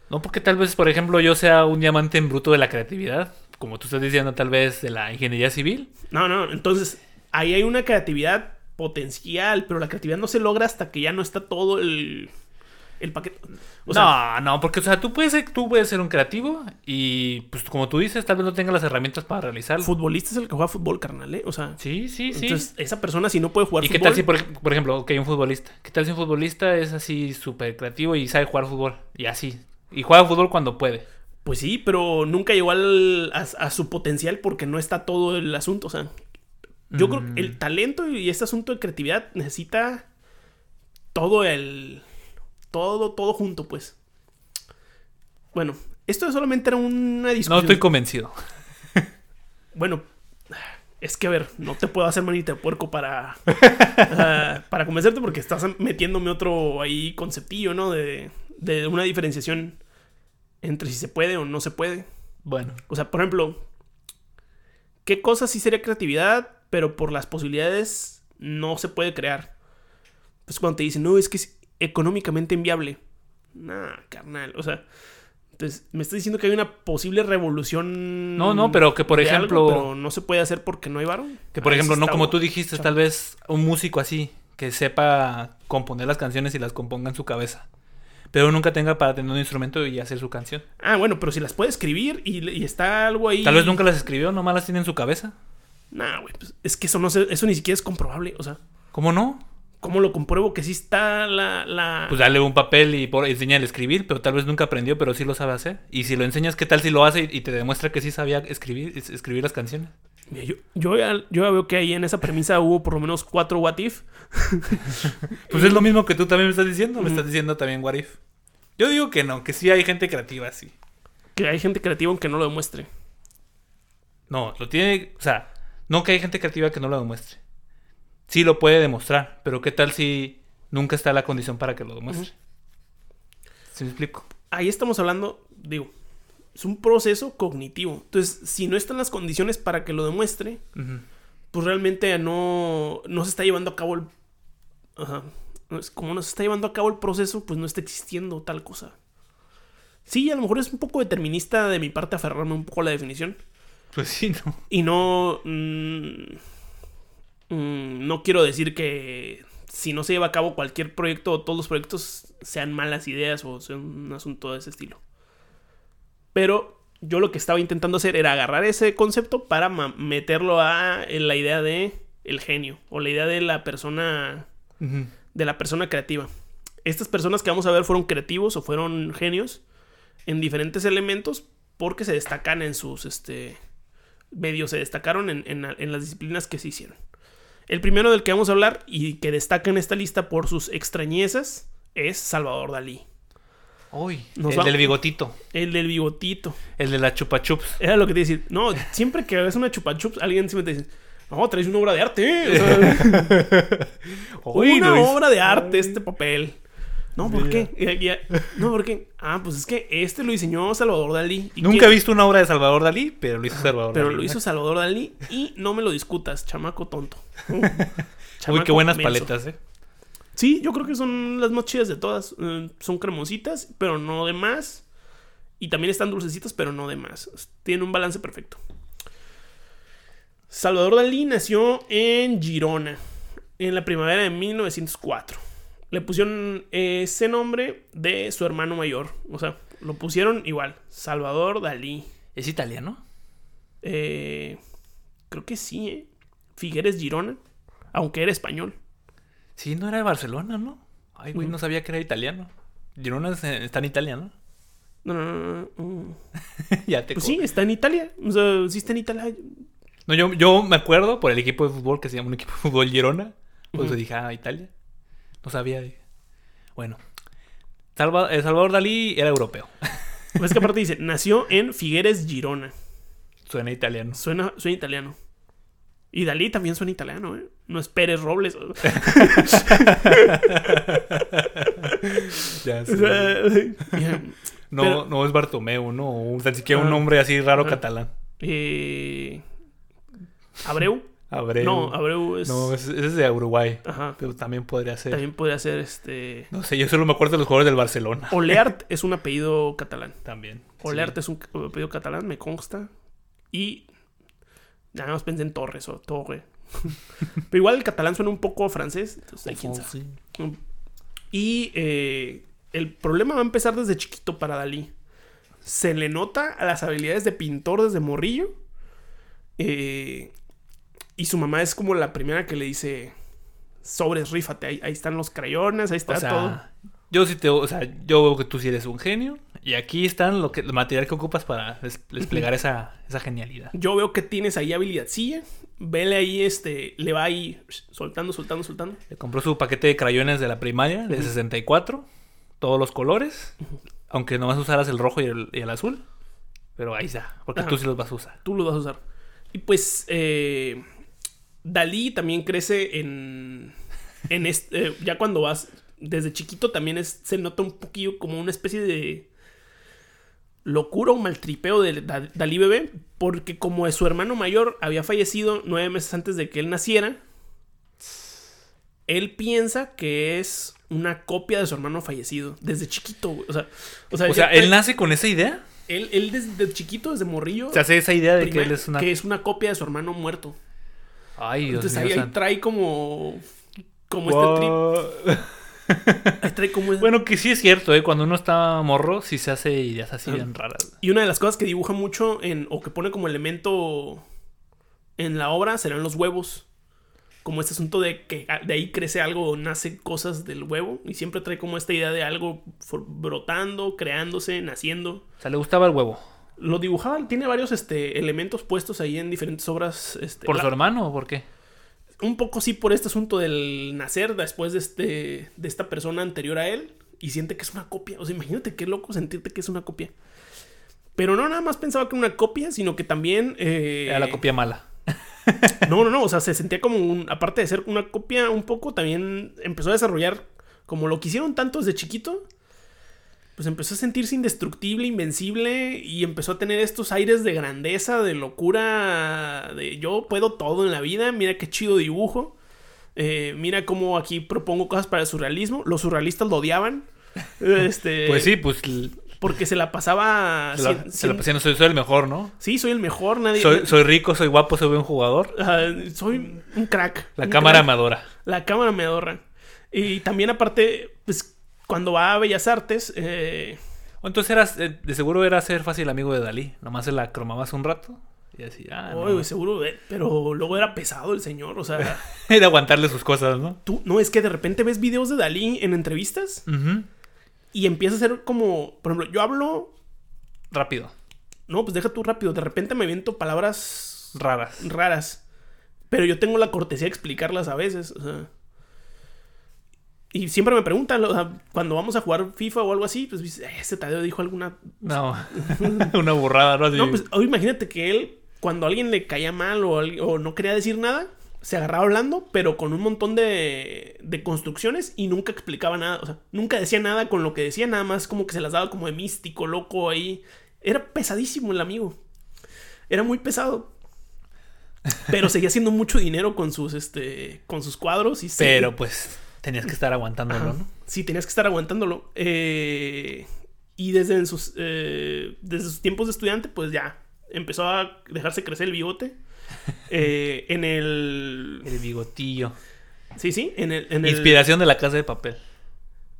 No porque tal vez, por ejemplo, yo sea un diamante en bruto de la creatividad, como tú estás diciendo, tal vez de la ingeniería civil. No, no, entonces ahí hay una creatividad potencial, pero la creatividad no se logra hasta que ya no está todo el. El paquete. O sea, no, no, porque, o sea, tú puedes, ser, tú puedes ser un creativo y, pues, como tú dices, tal vez no tengas las herramientas para realizarlo. futbolista es el que juega fútbol, carnal, ¿eh? O sea. Sí, sí, sí. Entonces, esa persona, si no puede jugar ¿Y qué fútbol. tal si, por, ej- por ejemplo, que hay un futbolista? ¿Qué tal si un futbolista es así súper creativo y sabe jugar fútbol? Y así. Y juega fútbol cuando puede. Pues sí, pero nunca llegó al- a, a su potencial porque no está todo el asunto. O sea, yo creo Mm. que el talento y este asunto de creatividad necesita todo el. Todo, todo junto, pues. Bueno, esto solamente era una discusión. No estoy convencido. Bueno, es que a ver, no te puedo hacer manita de puerco para. para convencerte porque estás metiéndome otro ahí conceptillo, ¿no? De, de una diferenciación entre si se puede o no se puede. Bueno. O sea, por ejemplo, ¿qué cosa sí sería creatividad, pero por las posibilidades no se puede crear? Pues cuando te dicen, no, es que económicamente inviable. Nah, carnal. O sea, entonces me estás diciendo que hay una posible revolución. No, no, pero que, por algo, ejemplo- pero no se puede hacer porque no hay varo. Que por sí ejemplo, no está como tú dijiste, chavo. tal vez un músico así, que sepa componer las canciones y las componga en su cabeza. Pero nunca tenga para tener un instrumento y hacer su canción. Ah, bueno, pero si las puede escribir y, y está algo ahí. Tal vez nunca las escribió, nomás las tiene en su cabeza. Nah, güey, pues es que eso no se- eso ni siquiera es comprobable. O sea, ¿Cómo no? ¿Cómo lo compruebo que sí está la. la... Pues dale un papel y por, enséñale a escribir, pero tal vez nunca aprendió, pero sí lo sabe hacer. Y si lo enseñas, ¿qué tal si lo hace y, y te demuestra que sí sabía escribir, es- escribir las canciones? Yo, yo, ya, yo ya veo que ahí en esa premisa hubo por lo menos cuatro what if. Pues es lo mismo que tú también me estás diciendo, me estás diciendo también What If. Yo digo que no, que sí hay gente creativa así. Que hay gente creativa aunque no lo demuestre. No, lo tiene, o sea, no que hay gente creativa que no lo demuestre. Sí lo puede demostrar, pero ¿qué tal si nunca está la condición para que lo demuestre? ¿Sí me explico? Ahí estamos hablando, digo, es un proceso cognitivo. Entonces, si no están las condiciones para que lo demuestre, pues realmente no, no se está llevando a cabo el... Ajá. Como no se está llevando a cabo el proceso, pues no está existiendo tal cosa. Sí, a lo mejor es un poco determinista de mi parte aferrarme un poco a la definición. Pues sí, no. Y no. mm, mm, no quiero decir que si no se lleva a cabo cualquier proyecto o todos los proyectos sean malas ideas o sean un asunto de ese estilo. Pero yo lo que estaba intentando hacer era agarrar ese concepto para meterlo a la idea de el genio o la idea de la persona de la persona creativa. Estas personas que vamos a ver fueron creativos o fueron genios en diferentes elementos porque se destacan en sus este medios, se destacaron en, en- en las disciplinas que se hicieron. El primero del que vamos a hablar y que destaca en esta lista por sus extrañezas es Salvador Dalí. Uy, Nos el del bigotito. El del bigotito. El de la chupa chups. Era lo que te iba a decir. No, siempre que ves una chupa chups, alguien siempre te dice, no, traes una obra de arte. ¿eh?". O sea, Uy, una obra de arte este papel. No, ¿por qué? Y- y- No, ¿por qué? Ah, pues es que este lo diseñó Salvador Dalí. ¿Y Nunca he visto una obra de Salvador Dalí, pero lo hizo Salvador Pero Dalí. lo hizo Salvador Dalí y no me lo discutas, chamaco tonto. Uy, Chamaco qué buenas menso. paletas, eh. Sí, yo creo que son las más chidas de todas. Eh, son cremositas, pero no de más. Y también están dulcecitas, pero no de más. Tiene un balance perfecto. Salvador Dalí nació en Girona en la primavera de 1904. Le pusieron ese nombre de su hermano mayor. O sea, lo pusieron igual. Salvador Dalí. ¿Es italiano? Eh, creo que sí, ¿eh? Figueres Girona. Aunque era español. Sí, no era de Barcelona, ¿no? Ay, güey, no sabía que era italiano. Girona es- está en Italia, ¿no? No, no, no, no, no. ya te Pues sí, está en Italia. O sea, sí está en Italia. No, yo, yo me acuerdo por el equipo de fútbol que se llama un equipo de fútbol Girona. Por eso Ujú. dije, ah, Italia. No sabía. Bueno. Salva- eh, Salvador Dalí era europeo. Pues que aparte dice, nació en Figueres, Girona. Suena italiano. Suena, suena italiano. Y Dalí también suena italiano, ¿eh? No es Pérez Robles. O Ya sea, mira, No, pero- no es Bartomeu, no. Tan siquiera un Ah. nombre así raro Ah. catalán. eh, Abreu. Abreu. No, Abreu es. No, ese es de Uruguay. Ajá. Pero también podría ser. También podría ser este. No sé, yo solo me acuerdo de los jugadores del Barcelona. Oleart es un apellido catalán. También. Oleart es un apellido catalán, me consta. Y. Nada más pensé en Torres o Torre. Pero igual el catalán suena un poco francés. Entonces, quién sabe. Y eh, el problema va a empezar desde chiquito para Dalí. Se le nota a las habilidades de pintor desde morrillo. Eh, y su mamá es como la primera que le dice: Sobres, rífate, ahí, ahí están los crayones, ahí está O sea, todo. yo sí te, o sea, yo veo que tú sí eres un genio y aquí están lo que el material que ocupas para des- desplegar esa, esa genialidad. Yo veo que tienes ahí habilidadcilla. Vele ahí, este, le va ahí soltando, soltando, soltando. Le compró su paquete de crayones de la primaria de 64, todos los colores, aunque nomás usaras el rojo y el, y el azul, pero ahí está, porque Ajá. tú sí los vas a usar. Tú lo vas a usar. Y pues, eh, Dalí también crece en. en este, eh, ya cuando vas. Desde chiquito también es, se nota un poquillo como una especie de. locura o maltripeo de Da- Dalí bebé. Porque como su hermano mayor había fallecido nueve meses antes de que él naciera. Él piensa que es una copia de su hermano fallecido. Desde chiquito, güey. O sea, o sea, O sea, ya- él nace con esa idea, él, él desde chiquito, desde morrillo. se hace esa idea de que él es una... que es una copia de su hermano muerto. Ay, Dios Entonces ahí, trae como. Como este trip. Como. Bueno, que sí es cierto, ¿eh? Cuando uno está morro, sí se hace ideas así Ah. bien raras. Y una de las cosas que dibuja mucho en. o que pone como elemento en la obra serán los huevos. Como este asunto de que de ahí crece algo, nace cosas del huevo. Y siempre trae como esta idea de algo brotando, creándose, naciendo. O sea, le gustaba el huevo. Lo dibujaba, tiene varios este, elementos puestos ahí en diferentes obras. Este, ¿Por la- su hermano o por qué? un poco sí por este asunto del nacer después de este de esta persona anterior a él y siente que es una copia. O sea, imagínate qué loco sentirte que es una copia. Pero no nada más pensaba que era una copia, sino que también eh, Era la copia mala. No, no, no, o sea, se sentía como un aparte de ser una copia un poco también empezó a desarrollar como lo quisieron tanto desde chiquito. Pues empezó a sentirse indestructible, invencible y empezó a tener estos aires de grandeza, de locura, de yo puedo todo en la vida, mira qué chido dibujo, eh, mira cómo aquí propongo cosas para el surrealismo, los surrealistas lo odiaban, este, Pues sí, pues porque se la pasaba... se la, cien- se la cien- pasé, soy, soy el mejor, ¿no? sí, soy el mejor, nadie... Soy, soy rico, soy guapo, soy buen jugador. Ah, soy un crack. La un cámara crack. me adora. La cámara me adorra. Y también aparte, cuando va a Bellas Artes, eh, Entonces eras, eh, de seguro era ser fácil amigo de Dalí. Nomás se la cromabas un rato y así, ah, no. seguro, eh, pero luego era pesado el señor. O sea, Era aguantarle sus cosas, ¿no? tú, no es que de repente ves videos de Dalí en entrevistas y empieza a ser como, por ejemplo, yo hablo, Rápido. no, pues deja tú rápido, de repente me aviento palabras Raras. raras. Pero yo tengo la cortesía de explicarlas a veces. O sea. Y siempre me preguntan, o sea, cuando vamos a jugar FIFA o algo así, pues "Eh, ese Tadeo dijo alguna. No, una burrada, ¿no? Así- No, pues ahora imagínate que él, cuando a alguien le caía mal o, no quería decir nada, se agarraba hablando, pero con un montón de, de construcciones y nunca explicaba nada. O sea, nunca decía nada con lo que decía, nada más como que se las daba como de místico, loco ahí. Era pesadísimo el amigo. Era muy pesado. Pero seguía haciendo mucho dinero con sus, este, con sus cuadros y se- Pero pues tenías que estar aguantándolo, Ajá. ¿no? Sí, tenías que estar aguantándolo. Eh, y desde en sus, eh, desde sus tiempos de estudiante, pues ya empezó a dejarse crecer el bigote. Eh, en el. El bigotillo. Sí, sí, en el. en el- Inspiración de la casa de papel.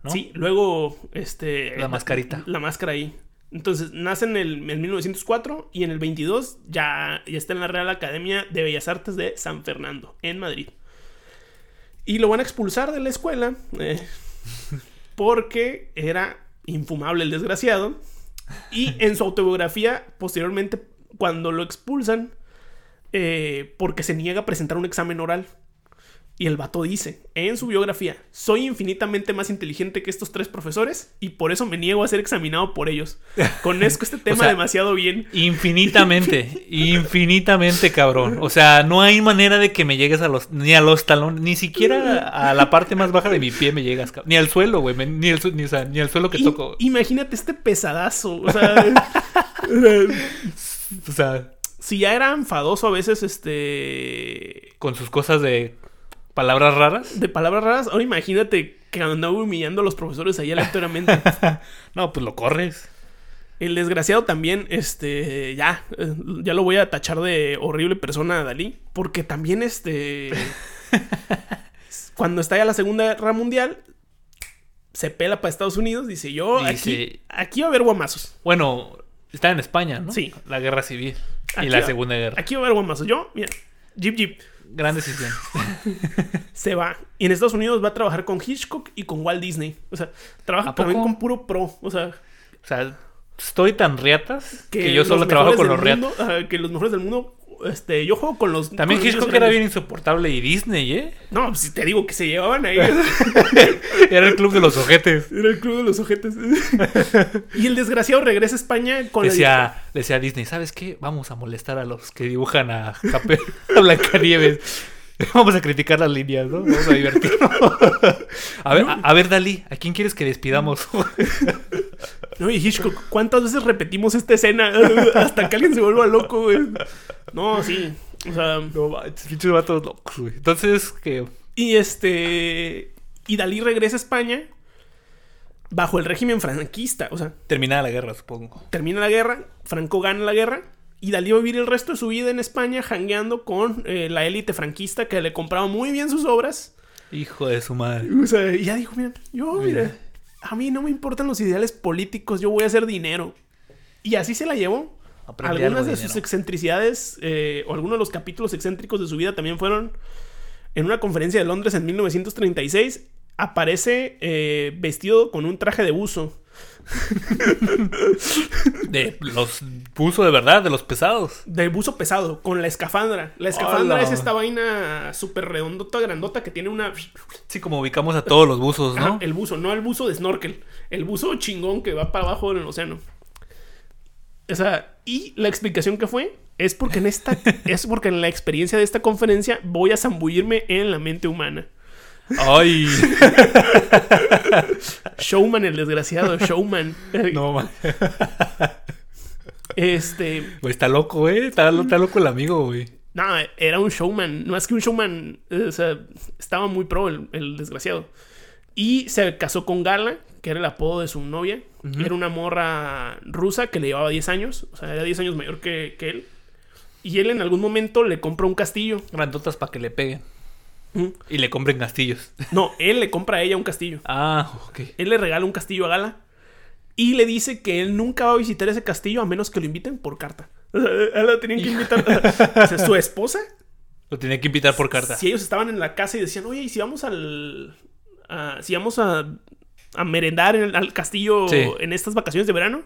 ¿no? Sí, luego. Este, La mascarita. La, máscara ahí. Entonces, nace en el en 1904 y en el 22 ya, ya está en la Real Academia de Bellas Artes de San Fernando, en Madrid. Y lo van a expulsar de la escuela eh, porque era infumable el desgraciado. Y en su autobiografía, posteriormente, cuando lo expulsan, eh, porque se niega a presentar un examen oral. Y el vato dice en su biografía, soy infinitamente más inteligente que estos tres profesores y por eso me niego a ser examinado por ellos. Conozco este tema sea, demasiado bien. Infinitamente, infinitamente, cabrón. O sea, no hay manera de que me llegues a los, ni a los talones, ni siquiera a la parte más baja de mi pie me llegas, cabrón. Ni al suelo, güey, ni, el ni, o sea, ni al suelo que toco. imagínate este pesadazo. O sea, O sea, si ya era enfadoso a veces, este. con sus cosas de palabras raras. De palabras raras, ahora imagínate que andaba humillando a los profesores ahí aleatoriamente. No, pues lo corres. El desgraciado también, este, ya, eh, ya lo voy a tachar de horrible persona a Dalí, porque también, este, cuando está ya la Segunda Guerra Mundial, se pela para Estados Unidos, dice yo, aquí, Dice- aquí va a haber guamazos, Bueno, está en España, ¿no? Sí. La guerra civil y Aquí la va- Segunda Guerra. aquí va a haber guamazos. Yo, mira, Jeep Jeep, Gran decisión. se va. Y en Estados Unidos va a trabajar con Hitchcock y con Walt Disney. O sea, trabaja también con puro pro. O sea, O sea, estoy tan riatas que, yo solo trabajo con los riatas. mundo, que los mejores del mundo, este, yo juego con los... También con Hitchcock era bien insoportable y Disney, ¿eh? No, pues si te digo que se llevaban ahí. Era el club de los ojetes. Era el club de los ojetes. y el desgraciado regresa a España con la- Decía, decía a Disney, ¿sabes qué? Vamos a molestar a los que dibujan a, Cape- a Blancanieves. Vamos a criticar las líneas, ¿no? Vamos a divertirnos. A ver, a, a ver, Dalí, ¿a quién quieres que despidamos? No, y Hitchcock, ¿cuántas veces repetimos esta escena hasta que alguien se vuelva loco, güey? No, sí. O sea, No, pinches vatos locos, güey. Entonces, que y este. Y Dalí regresa a España bajo el régimen franquista. O sea, terminada la guerra, supongo. termina la guerra, Franco gana la guerra. Y Dalí va a vivir el resto de su vida en España jangueando con eh, la élite franquista que le compraba muy bien sus obras. Hijo de su madre. O sea, y ya dijo, mira, yo, mira, Mira. A mí no me importan los ideales políticos, yo voy a hacer dinero. Y así se la llevó. Aprendí Algunas de de sus excentricidades eh, o algunos de los capítulos excéntricos de su vida también fueron en una conferencia de Londres en 1936. Aparece eh, vestido con un traje de buzo. De los puso de verdad, de los pesados. De buzo pesado, con la escafandra. La escafandra es esta vaina súper redondota, grandota, que tiene una... Sí, como ubicamos a todos los buzos, ¿no? Ajá, el buzo, no el buzo de snorkel. El buzo chingón que va para abajo en el océano. O sea, y la explicación que fue es porque en esta es porque en la experiencia de esta conferencia voy a zambullirme en la mente humana. Ay, Showman, el desgraciado, showman. no, man. Este, Güey, está loco, ¿eh? Está, lo- está loco el amigo, güey. no, era un showman, no es que un showman, eh, o sea, estaba muy pro el, el desgraciado. Y se casó con Gala, que era el apodo de su novia. Era una morra rusa que le llevaba 10 años, o sea, era 10 años mayor que, que él. Y él en algún momento le compra un castillo. Grandotas para que le peguen. Mm. Y le compren castillos. No, él le compra a ella un castillo. Ah, ok. Él le regala un castillo a Gala. Y le dice que él nunca va a visitar ese castillo a menos que lo inviten por carta. O sea, él la tenían que invitar. O sea, su esposa Lo tenía que invitar por carta. Si ellos estaban en la casa y decían, oye, ¿y si vamos al. a- si vamos a, a merendar en el- al castillo Sí. en estas vacaciones de verano?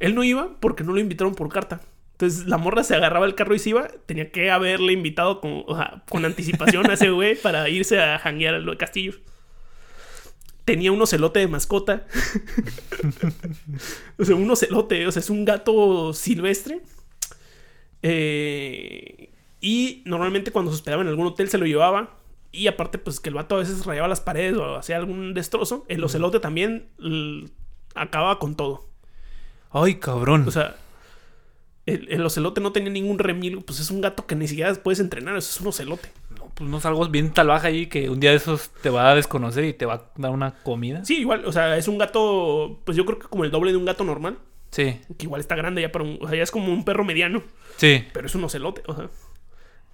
Él no iba porque no lo invitaron por carta. Entonces la morra se agarraba el carro y se iba. Tenía que haberle invitado con, o sea, con anticipación a ese güey para irse a janguear al castillo. Tenía un ocelote de mascota. o sea, un ocelote. O sea, es un gato silvestre. Eh, y normalmente cuando se hospedaba en algún hotel se lo llevaba. Y aparte, pues que el vato a veces rayaba las paredes o hacía algún destrozo. El ocelote también acababa con todo. Ay, cabrón. O sea, el, el ocelote no tenía ningún remilgo. Pues es un gato que ni siquiera puedes entrenar. Eso es un ocelote. no, pues no salgo bien talbaja ahí que un día de esos te va a desconocer y te va a dar una comida. Sí, igual. O sea, es un gato. Pues yo creo que como el doble de un gato normal. Sí, Que igual está grande ya para un. O sea, ya es como un perro mediano. sí. Pero es un ocelote. O sea.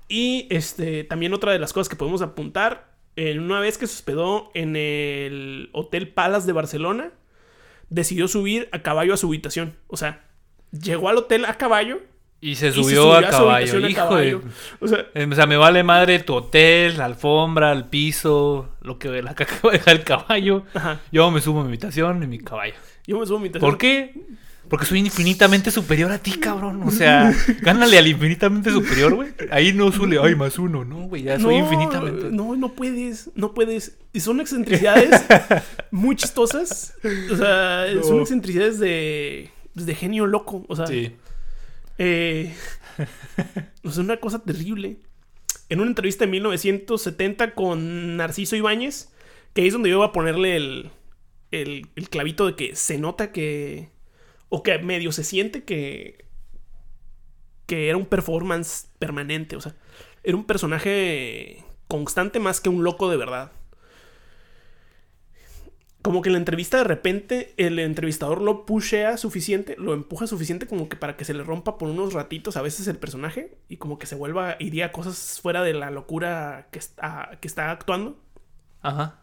Y este. También otra de las cosas que podemos apuntar. En una vez que se hospedó en el Hotel Palace de Barcelona. Decidió subir a caballo a su habitación. O sea, llegó al hotel a caballo. Y se y se subió a su caballo. a Hijo caballo. de... O sea, Eh, O sea, me vale madre tu hotel, la alfombra, el piso, lo que la caca va a dejar el caballo. ajá. Yo me subo a mi habitación y mi caballo. Yo me subo a mi habitación. ¿Por qué? Porque soy infinitamente superior a ti, cabrón. O sea, gánale al infinitamente superior, güey. Ahí no suele, ay, más uno, no, güey. Ya soy No, infinitamente. No, no puedes, no puedes. Y son excentricidades muy chistosas. O sea, No. son excentricidades de, pues, de genio loco. O sea, Sí. eh, o sea, una cosa terrible. En una entrevista en 1970 con Narciso Ibáñez, que ahí es donde yo iba a ponerle el, el, el clavito de que se nota que. O que medio se siente que. Que era un performance permanente. O sea, era un personaje constante más que un loco de verdad. Como que en la entrevista de repente el entrevistador lo pushea suficiente, lo empuja suficiente como que para que se le rompa por unos ratitos a veces el personaje y como que se vuelva, iría a cosas fuera de la locura que está, que está actuando. Ajá.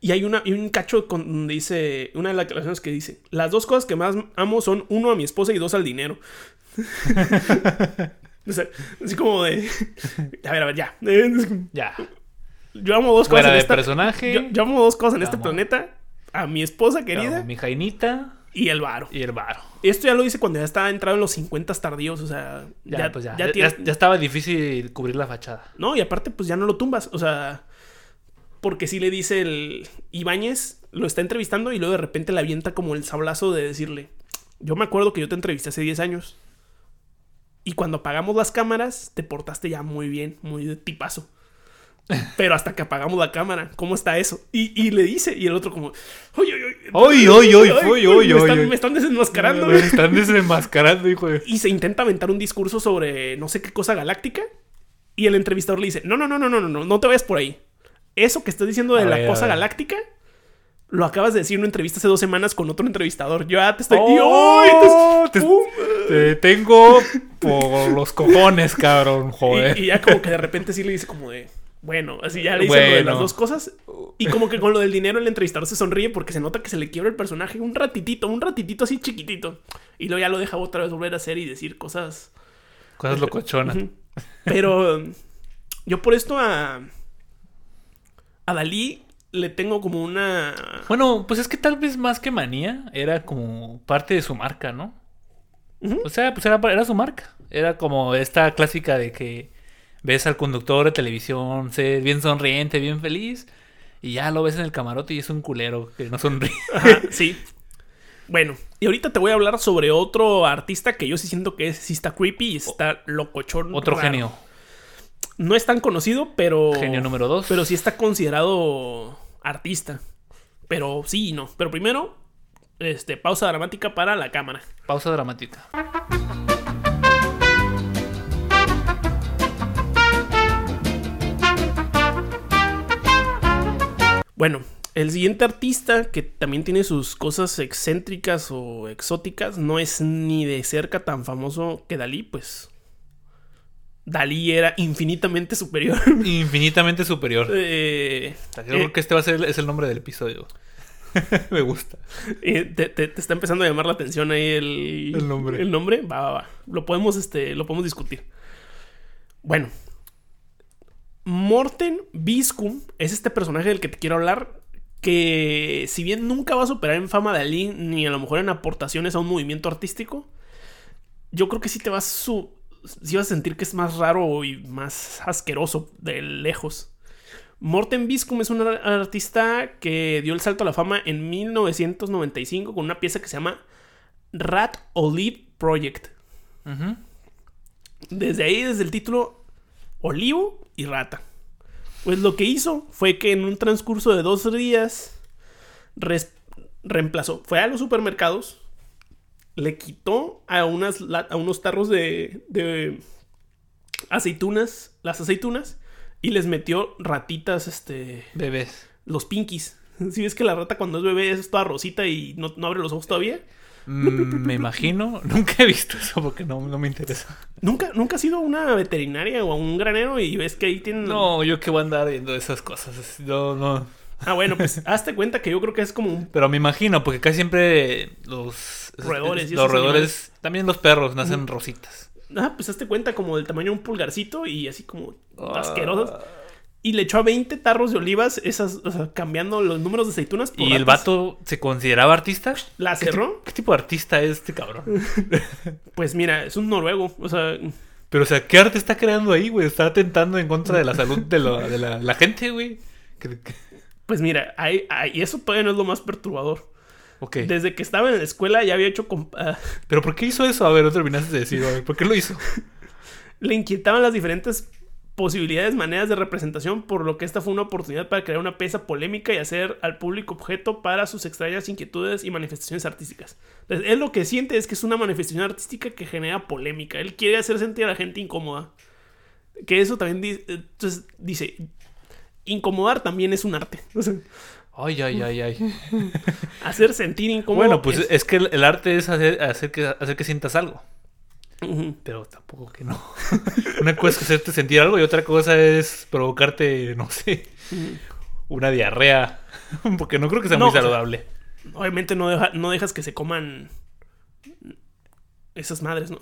Y hay, una, y un cacho con, donde dice, una de las declaraciones que dice, las dos cosas que más amo son uno a mi esposa y dos al dinero. o sea, así como de... A ver, a ver, ya. Ya. Yo amo dos Fuera cosas en de esta... personaje. Yo, yo amo dos cosas en Te este amo. planeta. A mi esposa querida Mi jainita y el varo. y el varo. Esto ya lo hice cuando ya estaba entrado en los 50 tardíos, o sea, Ya, ya, pues ya. ya tiene- estaba difícil cubrir la fachada. No, y aparte pues ya no lo tumbas, o sea, porque si le dice el Ibáñez, lo está entrevistando y luego de repente le avienta como el sablazo de decirle, yo me acuerdo que yo te entrevisté hace 10 años y cuando apagamos las cámaras te portaste ya muy bien, muy de tipazo. Pero hasta que apagamos la cámara, ¿cómo está eso? Y, y le dice, y el otro como, oye, oye, Oy, oy, oy, oy, oy, me, están, desenmascarando. Me están desenmascarando, hijo de. y se intenta aventar un discurso sobre no sé qué cosa galáctica. Y el entrevistador le dice: No, no, no, no, no, no, no, no te vayas por ahí. Eso que estás diciendo de la cosa galáctica, lo acabas de decir en una entrevista hace dos semanas con otro entrevistador. Yo ya te estoy. Oh, ¡Y, ¡ay! Entonces, te-. Te tengo por los cojones, cabrón, joder. Y, y ya como que de repente sí le dice como de. Bueno, así ya le dice lo de las dos cosas. Y como que con lo del dinero el entrevistador se sonríe porque se nota que se le quiebra el personaje un ratitito, un ratitito así chiquitito. Y luego ya lo deja otra vez volver a hacer y decir cosas Cosas locochonas. Pero yo por esto a. A Dalí le tengo como una. Bueno, pues es que tal vez más que manía, era como parte de su marca, ¿no? O sea, pues era, era su marca. Era como esta clásica de que ves al conductor de televisión ser bien sonriente, bien feliz, y ya lo ves en el camarote y es un culero que no sonríe. Ajá, sí. Bueno, y ahorita te voy a hablar sobre otro artista que yo sí siento que es, sí está creepy y está locochón. Otro raro. genio. No es tan conocido, pero. Genio número dos. Pero sí está considerado artista. Pero sí y no. Pero primero, este, pausa dramática para la cámara. Pausa dramática. Bueno, el siguiente artista que también tiene sus cosas excéntricas o exóticas no es ni de cerca tan famoso que Dalí, pues. Dalí era infinitamente superior. Infinitamente superior. Eh, Yo creo que este va a ser es el nombre del episodio. Me gusta. eh, te, te- te está empezando a llamar la atención ahí el, El nombre. El nombre, va, va, va. Lo podemos, este, lo podemos discutir. Bueno. Morten Biscum es este personaje del que te quiero hablar. Que si bien nunca va a superar en fama de Ali, ni a lo mejor en aportaciones a un movimiento artístico, yo creo que sí te vas su, sí vas a sentir que es más raro y más asqueroso de lejos. Morten Biscum es un ar- artista que dio el salto a la fama en 1995 con una pieza que se llama Rat Olive Project. Desde ahí, desde el título Olivo y Rata. Pues lo que hizo fue que en un transcurso de dos días reemplazó, fue a los supermercados, le quitó a, unas, a unos tarros de, de aceitunas, las aceitunas, y les metió ratitas, este, Bebés. los pinkies. Si ves que la rata cuando es bebé es toda rosita y no, no abre los ojos todavía. Mm, me imagino. Nunca he visto eso porque no, no me interesa. ¿Nunca, nunca has ido a una veterinaria o a un granero y ves que ahí tienen... No, yo que voy a andar viendo esas cosas. No, no. Ah, bueno, pues hazte cuenta que yo creo que es como un... Pero me imagino, porque casi siempre los Roedores los roedores, también los perros nacen rositas. Ah, pues hazte cuenta como del tamaño de un pulgarcito y así como Ah. asquerosos. Y le echó a 20 tarros de olivas, esas, o sea, cambiando los números de aceitunas por ¿Y el vato se consideraba artista? ¿La ¿Qué ti- cerró? ¿Qué tipo de artista es este cabrón? Pues mira, es un noruego, o sea... Pero, o sea, ¿qué arte está creando ahí, güey? Está atentando en contra de la salud de, lo- de la, la gente, güey. Pues mira, ahí, ahí- y eso todavía no es lo más perturbador. Ok. Desde que estaba en la escuela ya había hecho... ah, ¿Pero por qué hizo eso? A ver, no terminaste de decir, a ver, ¿por qué lo hizo? le inquietaban las diferentes posibilidades, maneras de representación, por lo que esta fue una oportunidad para crear una pieza polémica y hacer al público objeto para sus extrañas inquietudes y manifestaciones artísticas. Entonces, él lo que siente es que es una manifestación artística que genera polémica. Él quiere hacer sentir a la gente incómoda. Que eso también dice, entonces dice, incomodar también es un arte. O sea, Ay, ay, ay, ay. hacer sentir incómodo. Bueno, pues es- es que el, el arte es hacer, hacer, que, hacer que sientas algo. Pero tampoco que no. Una cosa es hacerte sentir algo y otra cosa es provocarte, no sé, una diarrea. Porque no creo que sea No, muy o sea, saludable. Obviamente no, deja- no dejas que se coman esas madres, ¿no?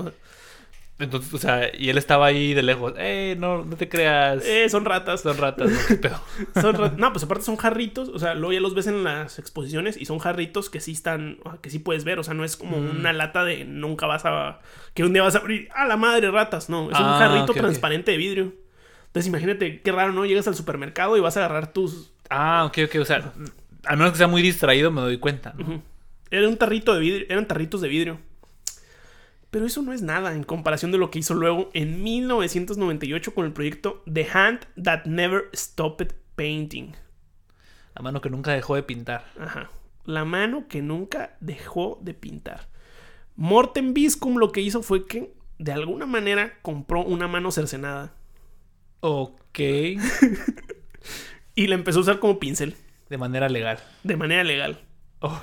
Entonces, o sea, y él estaba ahí de lejos. Eh, no, no te creas. Eh, son ratas. Son ratas, ¿no? ¿Qué pedo? Son no, pues aparte son jarritos, o sea, luego ya los ves en las exposiciones y son jarritos que sí están, que sí puedes ver, o sea, no es como Mm. una lata de nunca vas a, que un día vas a abrir, a la madre ratas, no, es un Ah, jarrito transparente de vidrio. Entonces imagínate qué raro, ¿no? Llegas al supermercado y vas a agarrar tus... Ah, ok, ok. O sea, a menos que sea muy distraído, me doy cuenta. Era un tarrito de vidrio, eran tarritos de vidrio. Pero eso no es nada en comparación de lo que hizo luego en 1998 con el proyecto The Hand That Never Stopped Painting. La mano que nunca dejó de pintar. Ajá. La mano que nunca dejó de pintar. Morten Biscum lo que hizo fue que, de alguna manera, compró una mano cercenada. Ok. Y la empezó a usar como pincel. De manera legal. De manera legal. Oh.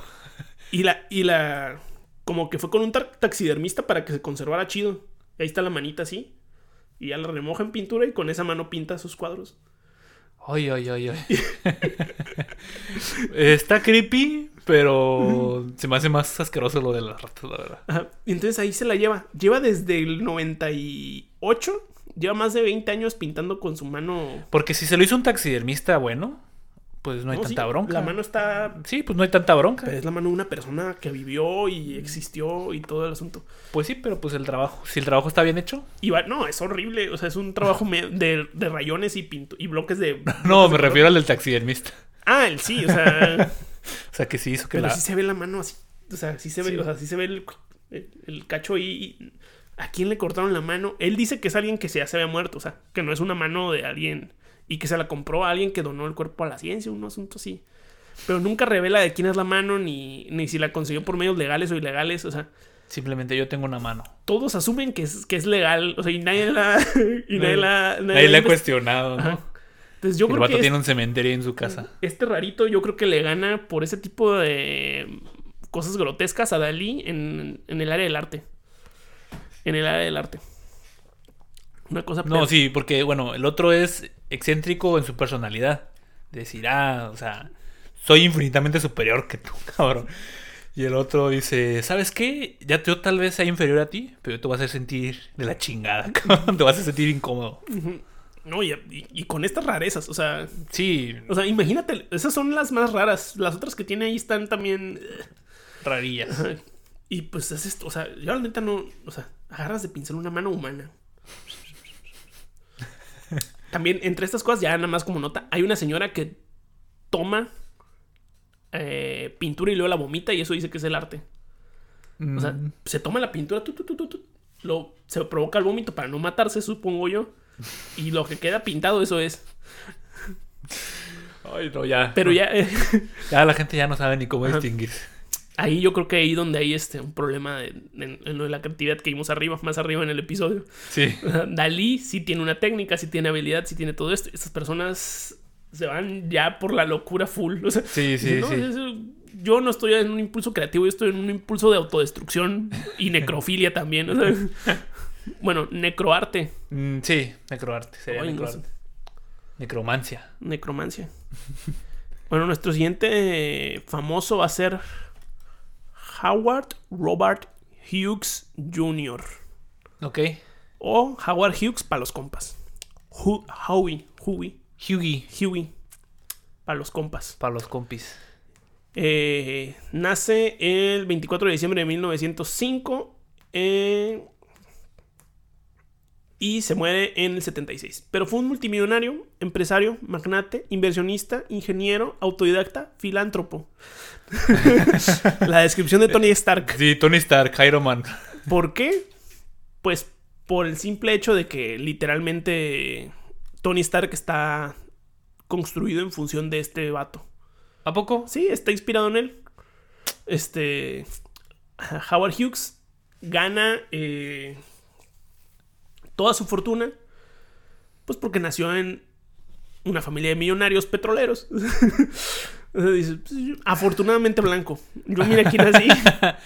Y la. Y la. Como que fue con un taxidermista para que se conservara chido. Y ahí está la manita así. Y ya la remoja en pintura y con esa mano pinta sus cuadros. Ay, ay, ay, ay. Está creepy, pero se me hace más asqueroso lo de las ratas, la verdad. Ajá. Y entonces ahí se la lleva. Lleva desde el 98. Lleva más de 20 años pintando con su mano. Porque si se lo hizo un taxidermista bueno, pues no hay No, tanta sí, bronca. La mano está Sí, pues no hay tanta bronca. Pero es la mano de una persona que vivió y existió y todo el asunto. Pues sí, pero pues el trabajo, si el trabajo está bien hecho. Y va, no, es horrible. O sea, es un trabajo de, de rayones y, pintu- y bloques de. No, me de refiero al del taxidermista. Ah, el sí, o sea. O sea, que sí hizo que pero la... sí se ve la mano así. O sea, sí se ve, Sí. o sea, sí se ve el, el- el cacho ahí. y- ¿A quién le cortaron la mano? Él dice que es alguien que ya se había muerto. O sea, que no es una mano de alguien. Y que se la compró a alguien que donó el cuerpo a la ciencia, un asunto así. Pero nunca revela de quién es la mano, ni, ni si la consiguió por medios legales o ilegales. O sea, Simplemente yo tengo una mano. todos asumen que es, que es legal, o sea, y nadie la. Y nadie la. Nadie le ha cuestionado, ¿no? Entonces, yo el creo vato que tiene es- un cementerio en su casa. este rarito, yo creo que le gana por ese tipo de cosas grotescas a Dalí en, en el área del arte. En el área del arte. Una cosa. No, sí, porque, bueno, el otro es excéntrico en su personalidad. Decir, ah, o sea, soy infinitamente superior que tú, cabrón. Y el otro dice, ¿sabes qué? Ya yo tal vez sea inferior a ti, pero yo te vas a hacer sentir de la chingada, cabrón. Te vas a sentir incómodo. No, y, y- y con estas rarezas, o sea. Sí, O sea, imagínate, esas son las más raras. Las otras que tiene ahí están también. eh, rarillas. Y pues haces, o sea, yo la neta no, o sea, agarras de pincel una mano humana. También entre estas cosas, ya nada más como nota, hay una señora que toma eh, pintura y luego la vomita y eso dice que es el arte. O sea, Mm. se toma la pintura, tu, tu, tu, tu, tu, lo, se provoca el vómito para no matarse, supongo yo. Y lo que queda pintado, eso es. Ay, no, ya. Pero ya, eh, Ya la gente ya no sabe ni cómo distinguir. Ahí yo creo que ahí donde hay este, un problema de- en, en lo de la creatividad que vimos arriba, más arriba en el episodio. Sí. Dalí sí tiene una técnica, sí tiene habilidad, sí tiene todo esto. Estas personas se van ya por la locura full. O sea, Sí, sí, dicen, "No, sí. eso- yo no estoy en un impulso creativo, yo estoy en un impulso de autodestrucción y necrofilia también. o sea. bueno, necroarte. Mm, sí, necroarte. Sería Ay, no necroarte. sé. Necromancia. Necromancia. Bueno, nuestro siguiente famoso va a ser Howard Robert Hughes Jr. Ok. O Howard Hughes para los compas. Hu- Howie, Huey, Hughie. Huey para los compas. Para los compis. Eh, nace el 24 de diciembre de 1905 eh, y se muere en el 76. Pero fue un multimillonario, empresario, magnate, inversionista, ingeniero, autodidacta, filántropo. La descripción de Tony Stark. Sí, Tony Stark, Iron Man. ¿Por qué? Pues por el simple hecho de que literalmente Tony Stark está construido en función de este vato. ¿A poco? Sí, está inspirado en él. Este. Howard Hughes gana eh, toda su fortuna. Pues porque nació en una familia de millonarios petroleros. Dice, pues, afortunadamente blanco. Yo mira aquí nací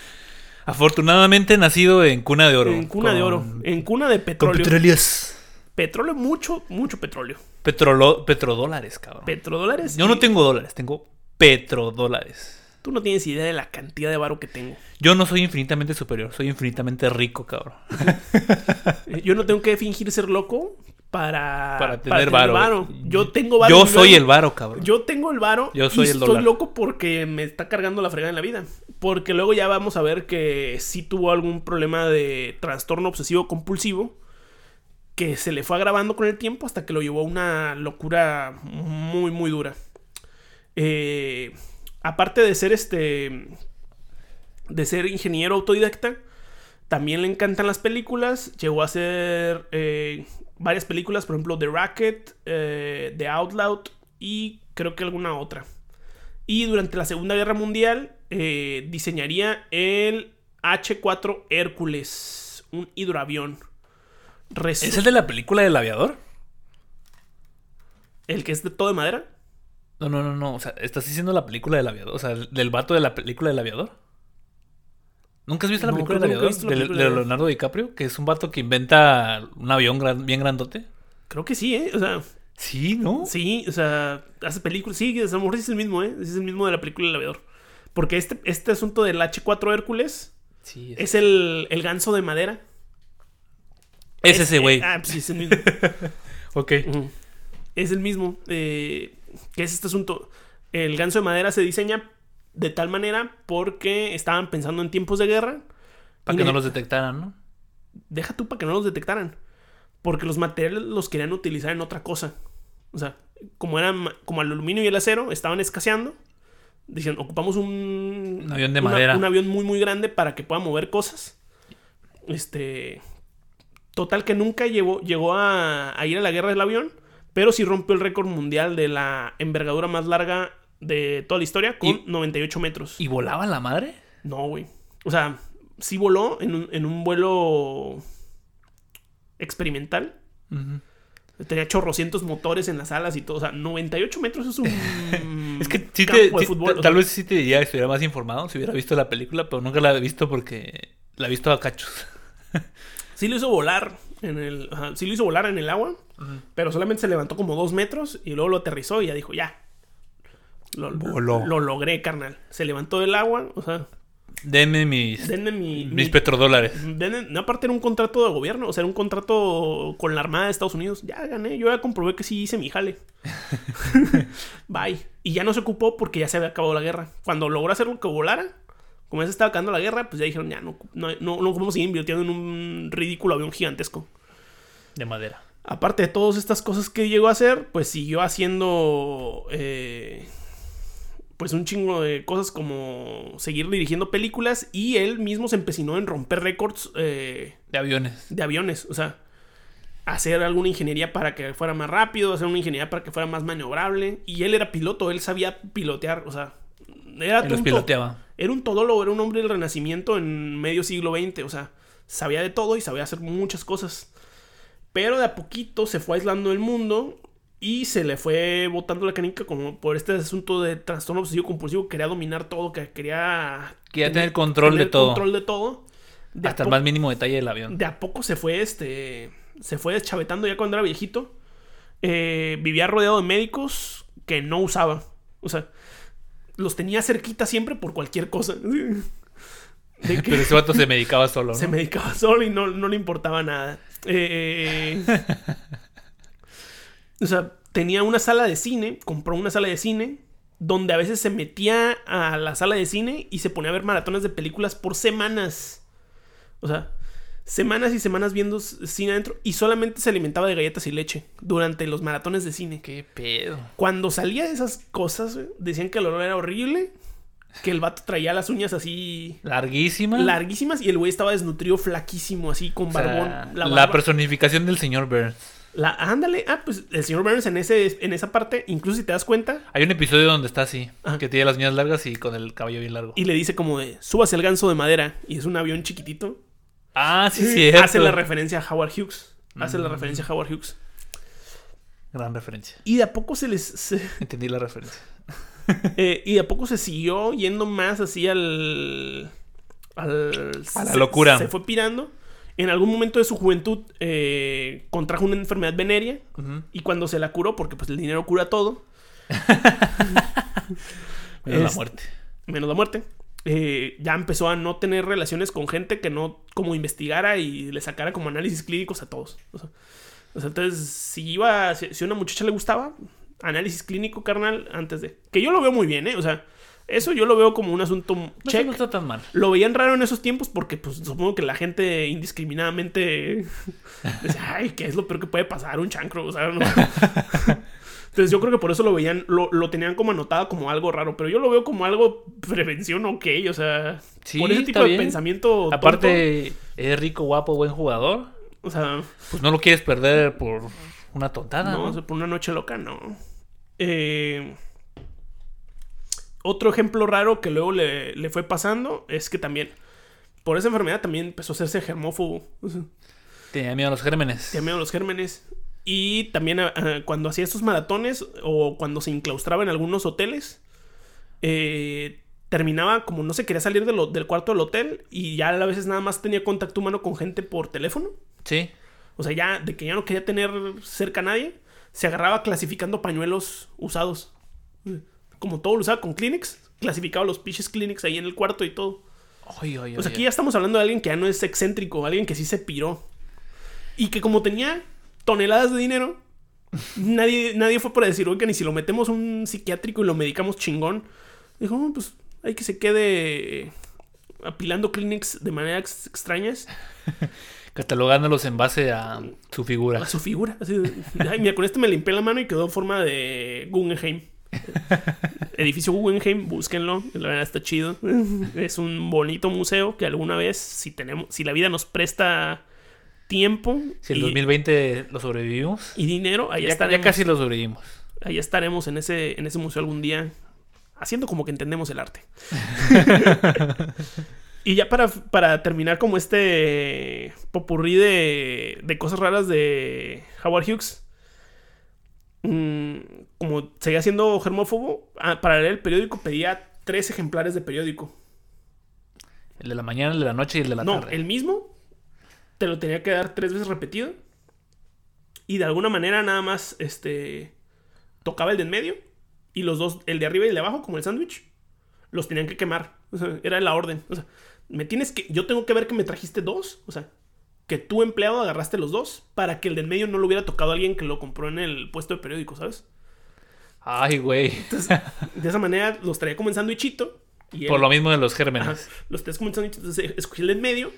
Afortunadamente nacido en cuna de oro. en cuna de Con- oro, en cuna de Con petróleo. petróleos. Petróleo, mucho, mucho petróleo. Petrolo, petrodólares, cabrón. Petrodólares. Yo no tengo dólares, tengo petrodólares. Tú no tienes idea de la cantidad de varo que tengo. Yo no soy infinitamente superior, soy infinitamente rico, cabrón. Yo no tengo que fingir ser loco para, Para tener varo. Yo tengo varo. Yo soy el varo, cabrón. Yo tengo el varo. Yo soy y el estoy loco porque me está cargando la fregada en la vida. Porque luego ya vamos a ver que sí tuvo algún problema de trastorno obsesivo compulsivo. Que se le fue agravando con el tiempo hasta que lo llevó a una locura muy, muy dura. Eh, aparte de ser este. De ser ingeniero autodidacta. También le encantan las películas. Llegó a hacer eh, varias películas, por ejemplo, The Racket, eh, The Outlaw y creo que alguna otra. Y durante la Segunda Guerra Mundial eh, diseñaría el H4 Hércules, un hidroavión. Resu- ¿Es el de la película del aviador? el que es de todo de madera. No, no, no, no. O sea, ¿estás diciendo la película del aviador? O sea, del vato de la película del aviador. ¿Nunca has visto la película del aviador? De, película de Leonardo DiCaprio, que es un vato que inventa un avión gran- bien grandote. Creo que sí, ¿eh? O sea, Sí, ¿no? sí, o sea, hace películas. Sí, a lo mejor es el mismo, ¿eh? Es el mismo de la película del aviador. Porque este, este asunto del H4 Hércules Sí, es, es el, el ganso de madera. es ese güey. Ah, pues sí, es el mismo. ok. Es el mismo. eh, que es este asunto. El ganso de madera se diseña de tal manera porque estaban pensando en tiempos de guerra. Para que no los detectaran, ¿no? Deja tú para que no los detectaran. Porque los materiales los querían utilizar en otra cosa. O sea, como eran como el aluminio y el acero estaban escaseando. Dicen, ocupamos un, Un avión de una- madera. Un avión muy, muy grande para que pueda mover cosas. Este. Total que nunca llegó, llegó a, a ir a la guerra del avión. Pero sí rompió el récord mundial de la envergadura más larga de toda la historia con ¿Y- 98 metros. ¿Y volaba la madre? No, güey. O sea, sí voló en un, en un vuelo experimental. Tenía chorrocientos motores en las alas y todo. O sea, 98 metros es un. Es que sí te, campo de sí, fútbol, ta- o tal vez sí te diría que estuviera más informado si hubiera visto la película, pero nunca la he visto porque la he visto a cachos. Sí lo hizo volar en el. ajá, sí lo hizo volar en el agua. Pero solamente se levantó como dos metros y luego lo aterrizó y ya dijo, ya. Lo, Voló. lo logré, carnal. Se levantó del agua. O sea, Denme mis, denme mi. mis mi- petrodólares. denme- no, aparte era un contrato de gobierno, o sea, era un contrato con la Armada de Estados Unidos. Ya gané, yo ya comprobé que sí hice mi jale. Bye. Y ya no se ocupó porque ya se había acabado la guerra. Cuando logró hacer lo que volara, Como ya se estaba acabando la guerra, pues ya dijeron, ya no, no, no, no podemos seguir invirtiendo en un ridículo avión gigantesco. De madera. Aparte de todas estas cosas que llegó a hacer, pues siguió haciendo eh, pues un chingo de cosas como seguir dirigiendo películas y él mismo se empecinó en romper récords eh, De aviones. de aviones, o sea, hacer alguna ingeniería para que fuera más rápido, hacer una ingeniería para que fuera más maniobrable y él era piloto, él sabía pilotear, o sea, era Él los piloteaba. Era un todólogo, era un hombre del renacimiento en medio siglo XX, o sea, sabía de todo y sabía hacer muchas cosas. Pero de a poquito se fue aislando del mundo y se le fue botando la canica como por este asunto de trastorno obsesivo compulsivo, quería dominar todo, que quería Quería tener control de todo. control de todo. De Hasta el más mínimo detalle del avión. de a poco se fue este se fue deschavetando ya cuando era viejito Eh, vivía rodeado de médicos que no usaba o sea los tenía cerquita siempre por cualquier cosa. De que Pero ese vato se medicaba solo, ¿no? se medicaba solo y no, no le importaba nada. Eh, o sea tenía una sala de cine compró una sala de cine donde a veces se metía a la sala de cine y se ponía a ver maratones de películas por semanas. O sea, semanas y semanas viendo cine adentro y solamente se alimentaba de galletas y leche durante los maratones de cine. Qué pedo. Cuando salía de esas cosas, decían que el olor era horrible, que el vato traía las uñas así Larguísima. larguísimas y el güey estaba desnutrido, flaquísimo, así con O sea, barbón. la, personificación del señor Burns. la- ándale, ah, pues el señor Burns en, ese, en esa parte, incluso si te das cuenta, Hay un episodio donde está así, Ajá. que tiene las uñas largas y con el cabello bien largo. y le dice como de, subas el ganso de madera y es un avión chiquitito. Ah, sí, cierto. Hace la referencia a Howard Hughes. Hace la Mm. referencia a Howard Hughes. Gran referencia. Y de a poco se les... se- Entendí la referencia. Eh, y de a poco se siguió yendo más así al. al A la se- locura. Se fue pirando. En algún momento de su juventud eh, contrajo una enfermedad venérea. Y cuando se la curó, porque pues el dinero cura todo, Menos la Es- muerte. menos la muerte, eh, ya empezó a no tener relaciones con gente que no como investigara y le sacara como análisis clínicos a todos. O sea, o sea, entonces, si iba, si, una muchacha le gustaba, análisis clínico, carnal, antes de... Que yo lo veo muy bien, ¿eh? O sea, eso yo lo veo como un asunto check. no está tan mal. Lo veían raro en esos tiempos porque, pues, supongo que la gente indiscriminadamente decía, ay, ¿qué es lo peor que puede pasar? Un chancro, o sea, no. Entonces yo creo que por eso lo veían, lo, lo tenían como anotado como algo raro, pero yo lo veo como algo prevención ok, o sea, Sí, por ese tipo de bien. pensamiento. Aparte, es rico, guapo, buen jugador. o sea, Pues no lo quieres perder por una tontada, no, ¿no? o sea, por una noche loca, no. Eh, otro ejemplo raro que luego le, le fue pasando es que también, por esa enfermedad también empezó a hacerse germófobo. O sea, Tenía miedo a los gérmenes. Tenía miedo a los gérmenes. Y también ah, ah, cuando hacía estos maratones o cuando se enclaustraba en algunos hoteles, eh, terminaba como no se quería salir de lo- del cuarto del hotel y ya a veces nada más tenía contacto humano con gente por teléfono. Sí. O sea, ya de que ya no quería tener cerca a nadie, se agarraba clasificando pañuelos usados. Como todo lo usaba con Kleenex, clasificaba los pinches Kleenex ahí en el cuarto y todo. Ay, ay, O sea, ay, aquí ya estamos hablando de alguien que ya no es excéntrico, alguien que sí se piró. Y que como tenía toneladas de dinero, nadie, nadie fue para decir, oiga, ni si lo metemos a un psiquiátrico y lo medicamos chingón. Dijo, "Oh, pues hay que se quede apilando Kleenex de maneras extrañas Catalogándolos en base a su figura. a su figura. Así Ay, mira, con este me limpié la mano y quedó en forma de Guggenheim. Edificio Guggenheim, búsquenlo, la verdad está chido. Es un bonito museo que alguna vez, si tenemos, si la vida nos presta tiempo Si el y, 2020 lo sobrevivimos, y dinero, ahí ya, ya estaremos. casi lo sobrevivimos. Ahí estaremos en ese, en ese museo algún día, haciendo como que entendemos el arte. y ya para, para terminar como este popurrí de, de cosas raras de Howard Hughes, mm, como seguía siendo germófobo, ah, para leer el periódico pedía tres ejemplares de periódico. El de la mañana, el de la noche y el de la no, tarde. el mismo te lo tenía que dar tres veces repetido. Y de alguna manera nada más este tocaba el de en medio. Y los dos, el de arriba y el de abajo, como el sándwich, los tenían que quemar. O sea, era la orden. O sea, me tienes que. Yo tengo que ver que me trajiste dos. O sea, que tú, empleado, agarraste los dos. Para que el de en medio no lo hubiera tocado a alguien que lo compró en el puesto de periódico, ¿sabes? Ay, güey. Entonces, de esa manera los traía como en sándwichito. Por él- lo mismo de los Ajá, gérmenes. los tres como un sándwich, entonces escogí el en medio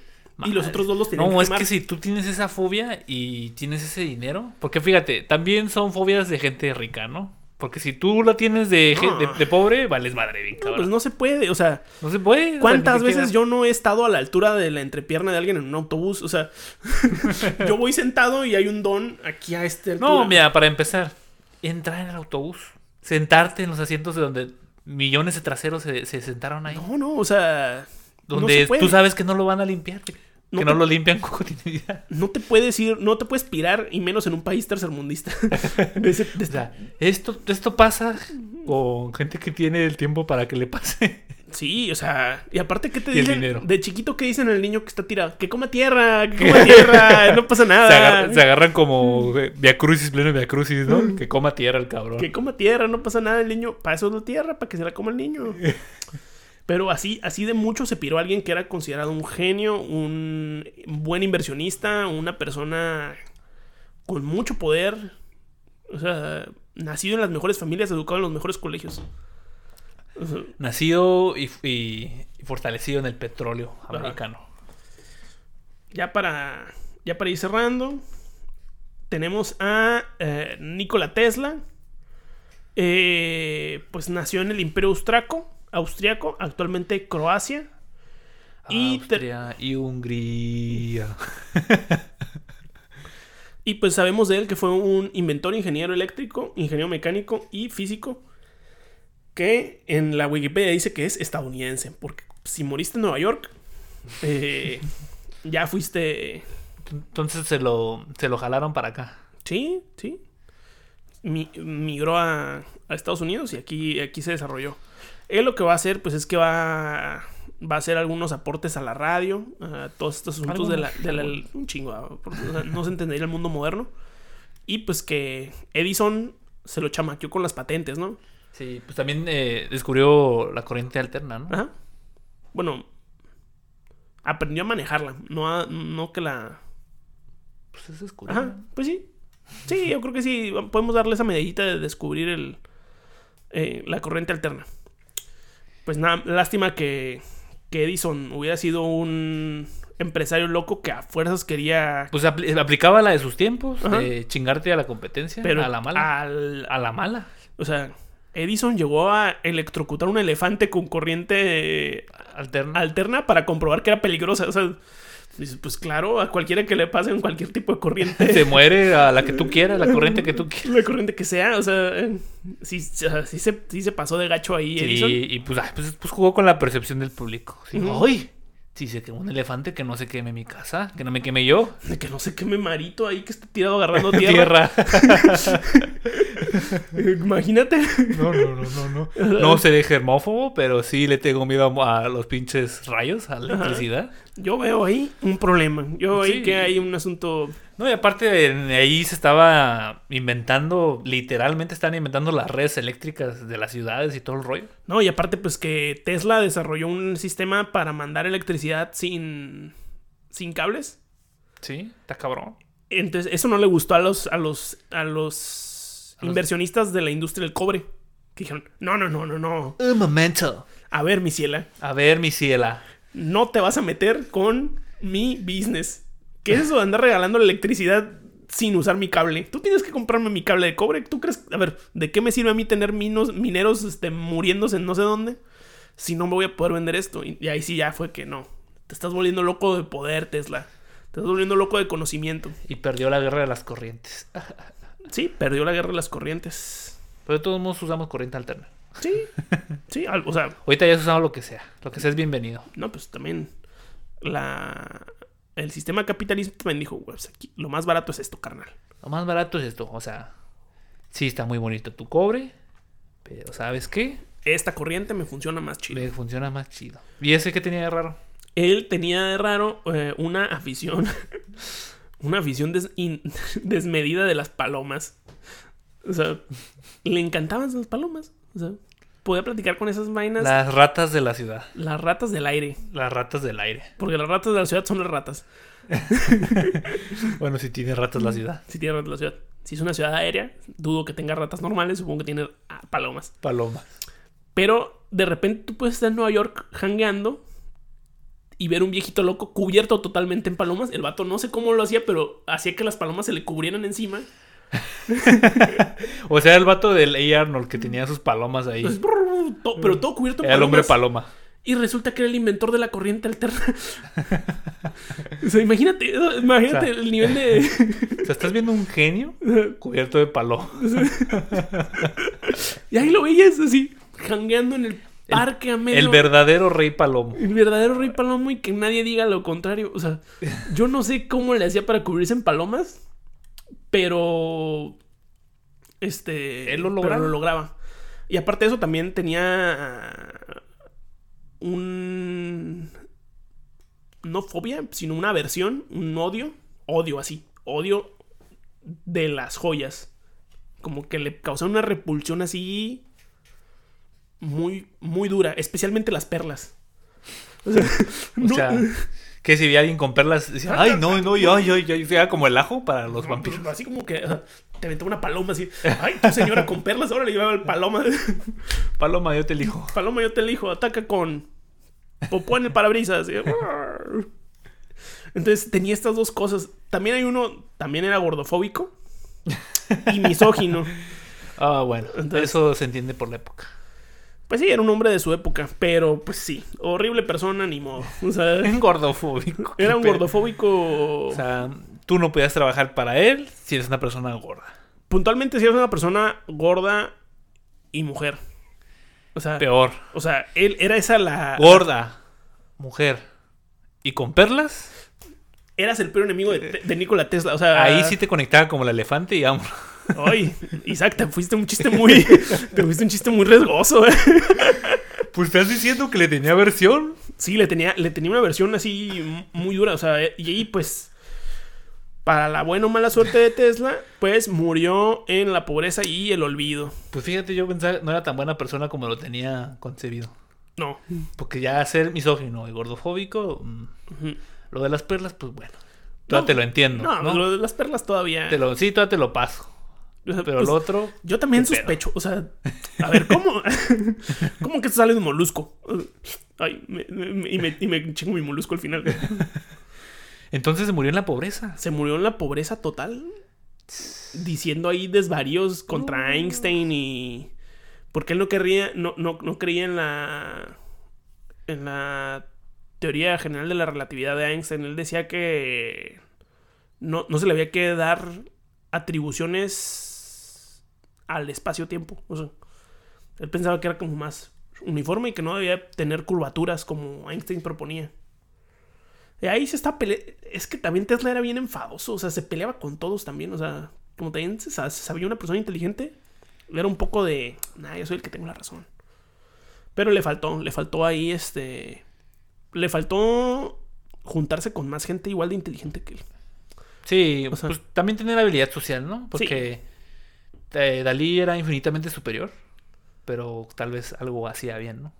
y los otros dos los tenía No, que es quemar. que si tú tienes esa fobia y tienes ese dinero, porque fíjate, también son fobias de gente rica, ¿no? Porque si tú la tienes de, gen- de, No. de pobre, vales madre, bien No, pues no se puede, o sea, No se puede. ¿cuántas veces yo no he estado a la altura de la entrepierna de alguien en un autobús? O sea, yo voy sentado y hay un don aquí a este altura. No, mira, para empezar, entrar en el autobús, sentarte en los asientos de donde millones de traseros se, se sentaron ahí. No, no, o sea, no donde se tú sabes que no lo van a limpiar, No que no lo limpian con continuidad. No te puedes ir, no te puedes pirar, y menos en un país tercermundista. De ese- de O sea, esto, esto pasa con gente que tiene el tiempo para que le pase. Sí, o sea, y aparte, ¿qué te Y el dicen? dinero. De chiquito, ¿qué dicen al niño que está tirado? Que coma tierra, que coma tierra, no pasa nada. Se, agarra- se agarran como eh, Via Crucis, pleno Via Crucis, ¿no? Que coma tierra el cabrón. Que coma tierra, no pasa nada el niño. Para eso es la tierra, para que se la coma el niño. Pero así, así de mucho se piró alguien que era considerado un genio, un buen inversionista, una persona con mucho poder. O sea, nacido en las mejores familias, educado en los mejores colegios. O sea, Nacido y, fortalecido en el petróleo americano. ya para ya para ir cerrando tenemos a eh, Nikola Tesla Eh, pues nació en el Imperio Austriaco austriaco actualmente Croacia y, Austria y Hungría. y pues sabemos de él que fue un inventor ingeniero eléctrico ingeniero mecánico y físico que en la Wikipedia dice que es estadounidense porque si moriste en Nueva York eh, ya fuiste Entonces se lo, se lo jalaron para acá. Sí, sí. Mi- migró a, a Estados Unidos y aquí, aquí se desarrolló. Él lo que va a hacer, pues es que va, va a hacer algunos aportes a la radio, a todos estos asuntos de la, de la- un chingo, ah, no se entendería el mundo moderno. Y pues que Edison se lo chamaqueó con las patentes, ¿no? Sí, pues también eh, descubrió la corriente alterna, ¿no? Ajá. Bueno, aprendió a manejarla, no, a- no que la... Pues eso es curioso. Ajá, pues sí. Sí, yo creo que sí. Podemos darle esa medallita de descubrir el, eh, la corriente alterna. Pues nada, lástima que, que Edison hubiera sido un empresario loco que a fuerzas quería. Pues apli- aplicaba la de sus tiempos, Ajá. de chingarte a la competencia, Pero a la mala. al- A la mala. o sea, Edison llegó a electrocutar un elefante con corriente Alterna. alterna para comprobar que era peligrosa. O sea, dices, pues claro, a cualquiera que le pase en cualquier tipo de corriente. Se muere a la que tú quieras, la corriente que tú quieras. La corriente que sea, o sea, sí, sí se, sí se pasó de gacho ahí Edison. y pues, ay, pues, pues jugó con la percepción del público. Sí. ¡Ay! Si se quemó un elefante, que no se queme mi casa, que no me queme yo. Que no sé qué me marito ahí que está tirado agarrando tierra. Tierra. Imagínate. No, no, no, no, no. No seré germófobo, pero sí le tengo miedo a, los pinches rayos, a la electricidad. Yo veo ahí un problema. Yo veo ahí Sí. que hay un asunto. No, y aparte ahí se estaba inventando, literalmente están inventando las redes eléctricas de las ciudades y todo el rollo. No, y aparte, pues que Tesla desarrolló un sistema para mandar electricidad sin. sin cables. Sí, está cabrón. Entonces, eso no le gustó a los. a los. a los A los- inversionistas de la industria del cobre. Que dijeron, no, no, no, no, no. Un momento. A ver, mi ciela. A ver, mi ciela. no te vas a meter con mi business. ¿Qué es eso de andar regalando la electricidad sin usar mi cable? Tú tienes que comprarme mi cable de cobre. ¿Tú crees? A ver, ¿de qué me sirve a mí tener minos, mineros este, muriéndose en no sé dónde? Si no me voy a poder vender esto. Y, y ahí sí ya fue que no. Te estás volviendo loco de poder, Tesla. Te estás volviendo loco de conocimiento. Y perdió la guerra de las corrientes. Sí, perdió la guerra de las corrientes. Pero de todos modos usamos corriente alterna. Sí, sí, o sea, Ahorita ya usamos lo que sea. Lo que sea es bienvenido. No, pues también la el sistema capitalista también dijo, pues aquí lo más barato es esto, carnal. Lo más barato es esto. O sea, sí está muy bonito tu cobre. Pero ¿sabes qué? Esta corriente me funciona más chido. Le funciona más chido. ¿Y ese qué tenía de raro? Él tenía de raro eh, una afición, una afición des- in- desmedida de las palomas. O sea, le encantaban las palomas. O sea, podía platicar con esas vainas. Las ratas de la ciudad. Las ratas del aire. Las ratas del aire. Porque las ratas de la ciudad son las ratas. Bueno, si tiene ratas la ciudad. Si tiene ratas la ciudad. Si es una ciudad aérea, dudo que tenga ratas normales. Supongo que tiene ah, palomas. Paloma. Pero de repente tú puedes estar en Nueva York hangueando y ver un viejito loco cubierto totalmente en palomas. El vato no sé cómo lo hacía, pero hacía que las palomas se le cubrieran encima. O sea, el vato del A. Arnold que tenía sus palomas ahí. To- pero todo cubierto en Era el hombre palomas. paloma. Y resulta que era el inventor de la corriente alterna. o sea, imagínate, imagínate O sea, el nivel de. O sea, estás viendo un genio cubierto de paloma. y ahí lo veías así, jangueando en el parque medio. El verdadero rey palomo. El verdadero rey palomo y que nadie diga lo contrario. O sea, yo no sé cómo le hacía para cubrirse en palomas, pero. Este. Él lo pero lograba. lo lograba. Y aparte de eso, también tenía. Un. No fobia, sino una aversión, un odio. Odio así. Odio de las joyas. Como que le causaba una repulsión así. Muy, muy dura. Especialmente las perlas. O sea, O no- sea, que si veía a alguien con perlas, decía, ay, no, no, yo, yo, yo, era como el ajo para los vampiros. Así como que ah, te aventó una paloma así. Ay, tu señora con perlas, ahora le llevaba el paloma. Paloma, yo te elijo. Paloma, yo te elijo, ataca con popó en el parabrisas. Y- Entonces tenía estas dos cosas. También hay uno, también era gordofóbico y misógino. Ah, bueno, Entonces- eso se entiende por la época. Pues sí, era un hombre de su época, pero pues sí, horrible persona, ni modo. O sea, Un gordofóbico. era un gordofóbico. O sea, tú no podías trabajar para él si eres una persona gorda. puntualmente si eres una persona gorda y mujer. O sea, Peor. o sea, él era esa la. Gorda, mujer y con perlas, Eras el peor enemigo de, de Nikola Tesla. O sea, ahí sí te conectaba como el elefante y vamos. Ay, Isaac, te fuiste un chiste muy. te fuiste un chiste muy riesgoso, eh. Pues estás diciendo que le tenía versión. Sí, le tenía, le tenía una versión así muy dura. O sea, y ahí, pues. Para la buena o mala suerte de Tesla, pues murió en la pobreza y el olvido. Pues fíjate, yo pensaba que no era tan buena persona como lo tenía concebido. No. Porque ya ser misógino y gordofóbico, mm, lo de las perlas, pues bueno. Todavía No, te lo entiendo. No, ¿no? lo de las perlas todavía. Te lo, sí, todavía te lo paso. Pero pues, lo otro, Yo también sospecho. O sea, a ver, ¿cómo? ¿Cómo que sale de un molusco? Ay, me- me- y, me, y me chingo mi molusco al final. entonces se murió en la pobreza. Se murió en la pobreza total. Diciendo ahí desvaríos contra Einstein y. Porque él no querría. No, no, no creía en la. En la teoría general de la relatividad de Einstein. Él decía que. No, no se le había que dar atribuciones al espacio-tiempo. O sea, él pensaba que era como más uniforme y que no debía tener curvaturas como Einstein proponía. Y ahí se está peleando. Es que también Tesla era bien enfadoso. O sea, se peleaba con todos también. O sea, como también se sabía una persona inteligente, era un poco de. Nah, yo soy el que tengo la razón. Pero le faltó, le faltó ahí este. Le faltó juntarse con más gente igual de inteligente que él. Sí, O sea- pues también tener habilidad social, ¿no? Porque eh, Dalí era infinitamente superior, pero tal vez algo hacía bien, ¿no?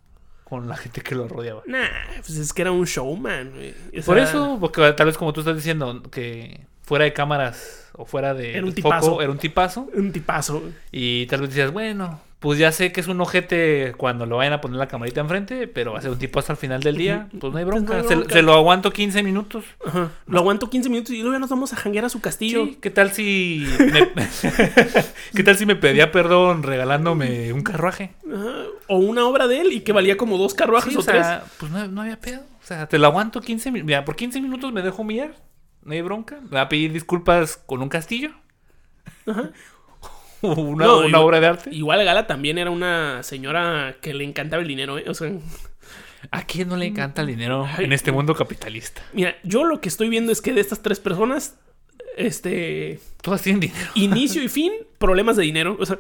Con la gente que lo rodeaba. Nah, pues es que era un showman. güey. O Por eso, porque tal vez como tú estás diciendo, que fuera de cámaras o fuera de Era un tipazo. era un tipazo. Un tipazo. Y tal vez decías, bueno, pues ya sé que es un ojete cuando lo vayan a poner la camarita enfrente, pero va a ser un tipo hasta el final del día, pues no hay Pues no bronca. hay Se- bronca. Se, lo aguanto 15 minutos. Ajá. Lo aguanto 15 minutos y luego ya nos vamos a janguear a su castillo. Sí, ¿qué tal si me... ¿Qué tal si me pedía perdón regalándome un carruaje? Ajá. O una obra de él y que valía como dos carruajes Sí, o, o sea, pues no, no había pedo. O sea, te lo aguanto 15 minutos. Mira, por 15 minutos me dejo humillar. No hay bronca. Me va a pedir disculpas con un castillo. tres. Ajá. Una, No, una igual- obra de arte. Igual Gala también era una señora que le encantaba el dinero, ¿eh? O sea, ¿A quién no le encanta el dinero Ay, en este mundo capitalista? mira, yo lo que estoy viendo es que de estas tres personas, este, Todas tienen dinero. inicio y fin, problemas de dinero. O sea,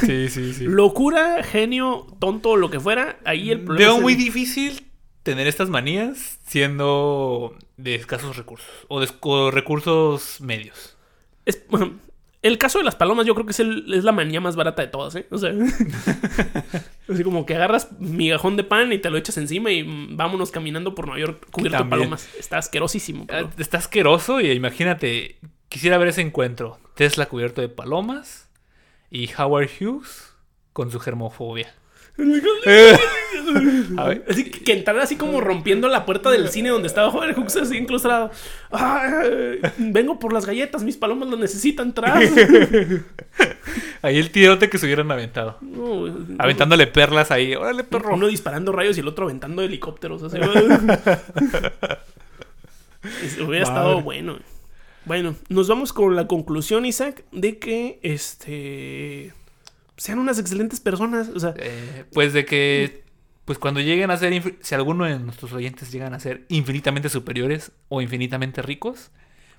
Sí, sí, sí. locura, genio, tonto, lo que fuera, ahí el problema Veo es muy el- difícil tener estas manías siendo de escasos recursos o de recursos medios. es- bueno, el caso de las palomas yo creo que es, el- es la manía más barata de todas, ¿eh? O sea, así como que agarras migajón de pan y te lo echas encima y vámonos caminando por Nueva York cubierto de palomas. Está asquerosísimo. pero- Ah, Está asqueroso y imagínate, quisiera ver ese encuentro. Tesla cubierto de palomas y Howard Hughes con su germofobia. A ver. Así que, que entrara así como rompiendo la puerta del cine donde estaba Joven Hooks así enclaustrado. Ay, vengo por las galletas, mis palomas lo necesitan atrás. Ahí el tirote que se hubieran aventado. No, Aventándole perlas ahí. Órale, perro. Uno disparando rayos y el otro aventando helicópteros. Así. Hubiera estado bueno. Bueno, nos vamos con la conclusión, Isaac, de que este sean unas excelentes personas. O sea, Eh, pues de que. Pues cuando lleguen a ser. Si alguno de nuestros oyentes llegan a ser infinitamente superiores o infinitamente ricos,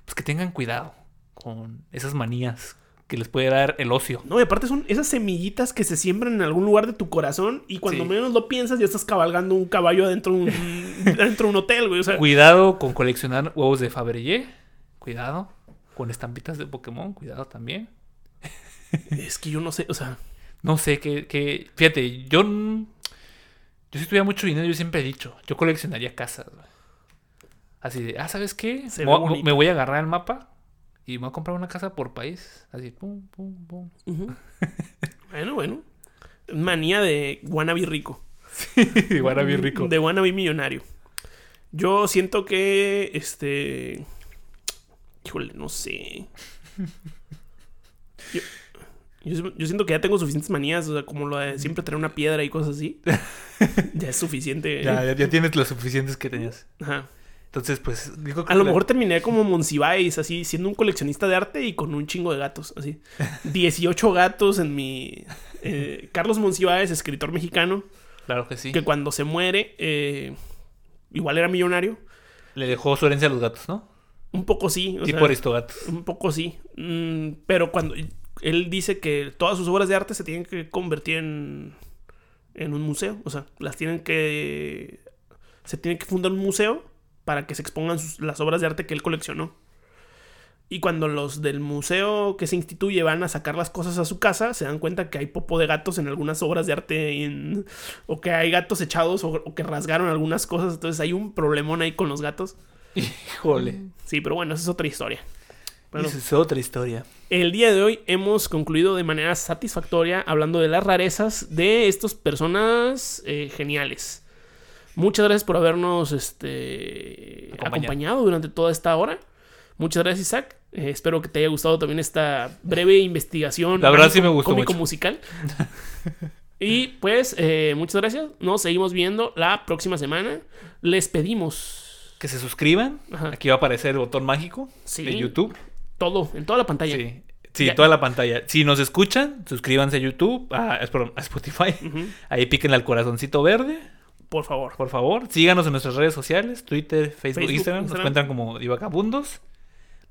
pues que tengan cuidado con esas manías que les puede dar el ocio. no, y aparte son esas semillitas que se siembran en algún lugar de tu corazón y cuando Sí. menos lo piensas ya estás cabalgando un caballo adentro de un, adentro de un hotel, güey. O sea, Cuidado con coleccionar huevos de Fabergé. Cuidado. Con estampitas de Pokémon. Cuidado también. es que yo no sé, o sea, No sé qué. qué- Fíjate, yo. Yo si tuviera mucho dinero, yo siempre he dicho. Yo coleccionaría casas. güey. Así de, ah, ¿sabes qué? Me voy- bonito. me voy a agarrar el mapa y me voy a comprar una casa por país. Así, pum, pum, pum. bueno, bueno. Manía de wannabe rico. Era bien rico. De wannabe millonario. Yo siento que, este... Híjole, no sé. Yo, yo- yo siento que ya tengo suficientes manías, o sea, como lo de siempre traer una piedra y cosas así. ya es suficiente. Ya, ya, ya tienes los suficientes que tenías. Ajá. Entonces, pues, digo que A lo la- mejor terminé como Monsiváis, así, siendo un coleccionista de arte y con un chingo de gatos, así. 18 gatos en mi... eh, Carlos Monsiváis, escritor mexicano, Claro que sí. que cuando se muere, eh, igual era millonario. Le dejó su herencia a los gatos, ¿no? Un poco sí. o tipo sea, Aristogatos. Un poco sí. Mm, pero cuando él dice que todas sus obras de arte se tienen que convertir en, en un museo. O sea, las tienen que... Se tiene que fundar un museo para que se expongan sus- las obras de arte que él coleccionó. Y cuando los del museo que se instituye van a sacar las cosas a su casa, se dan cuenta que hay popo de gatos en algunas obras de arte en- o que hay gatos echados o, o que rasgaron algunas cosas. Entonces hay un problemón ahí con los gatos. Híjole. Sí, pero bueno, esa es otra historia. Bueno, Esa es otra historia. el día de hoy hemos concluido de manera satisfactoria hablando de las rarezas de estas personas eh, geniales. Muchas gracias por habernos este, Acompañado. acompañado durante toda esta hora. Muchas gracias, Isaac. Eh, espero que te haya gustado también esta breve investigación. La verdad sí me gustó cómico mucho. musical. y pues, eh, muchas gracias. Nos seguimos viendo la próxima semana. Les pedimos Que se suscriban. Ajá. Aquí va a aparecer el botón mágico Sí. de YouTube. Todo en toda la pantalla. Sí. Sí, Ya. toda la pantalla. Si nos escuchan, suscríbanse a YouTube, a, a Spotify. Ahí piquen al corazoncito verde, Por favor. por favor. Síganos en nuestras redes sociales, Twitter, Facebook, Facebook, Instagram. Nos encuentran como Divagabundos.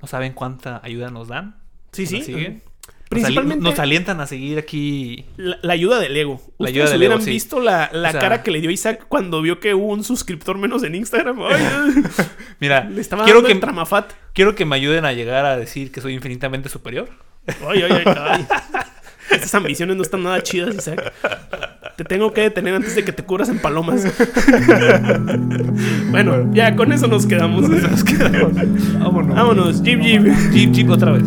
No saben cuánta ayuda nos dan. Sí, Nos sí. siguen. Principalmente nos alientan a seguir aquí. la, la ayuda del ego. La ayuda del hubieran ego, sí. visto la, la O sea- cara que le dio Isaac cuando vio que hubo un suscriptor menos en Instagram. Ay, Mira, le estaba quiero dando que, el tramafat. quiero que me ayuden a llegar a decir que soy infinitamente superior. Ay, ay, ay. Estas ambiciones no están nada chidas, Isaac. Te tengo que detener antes de que te curas en palomas. bueno, ya con eso nos quedamos. Vámonos. Vámonos, Jim Jim. Jeep, Jeep otra vez.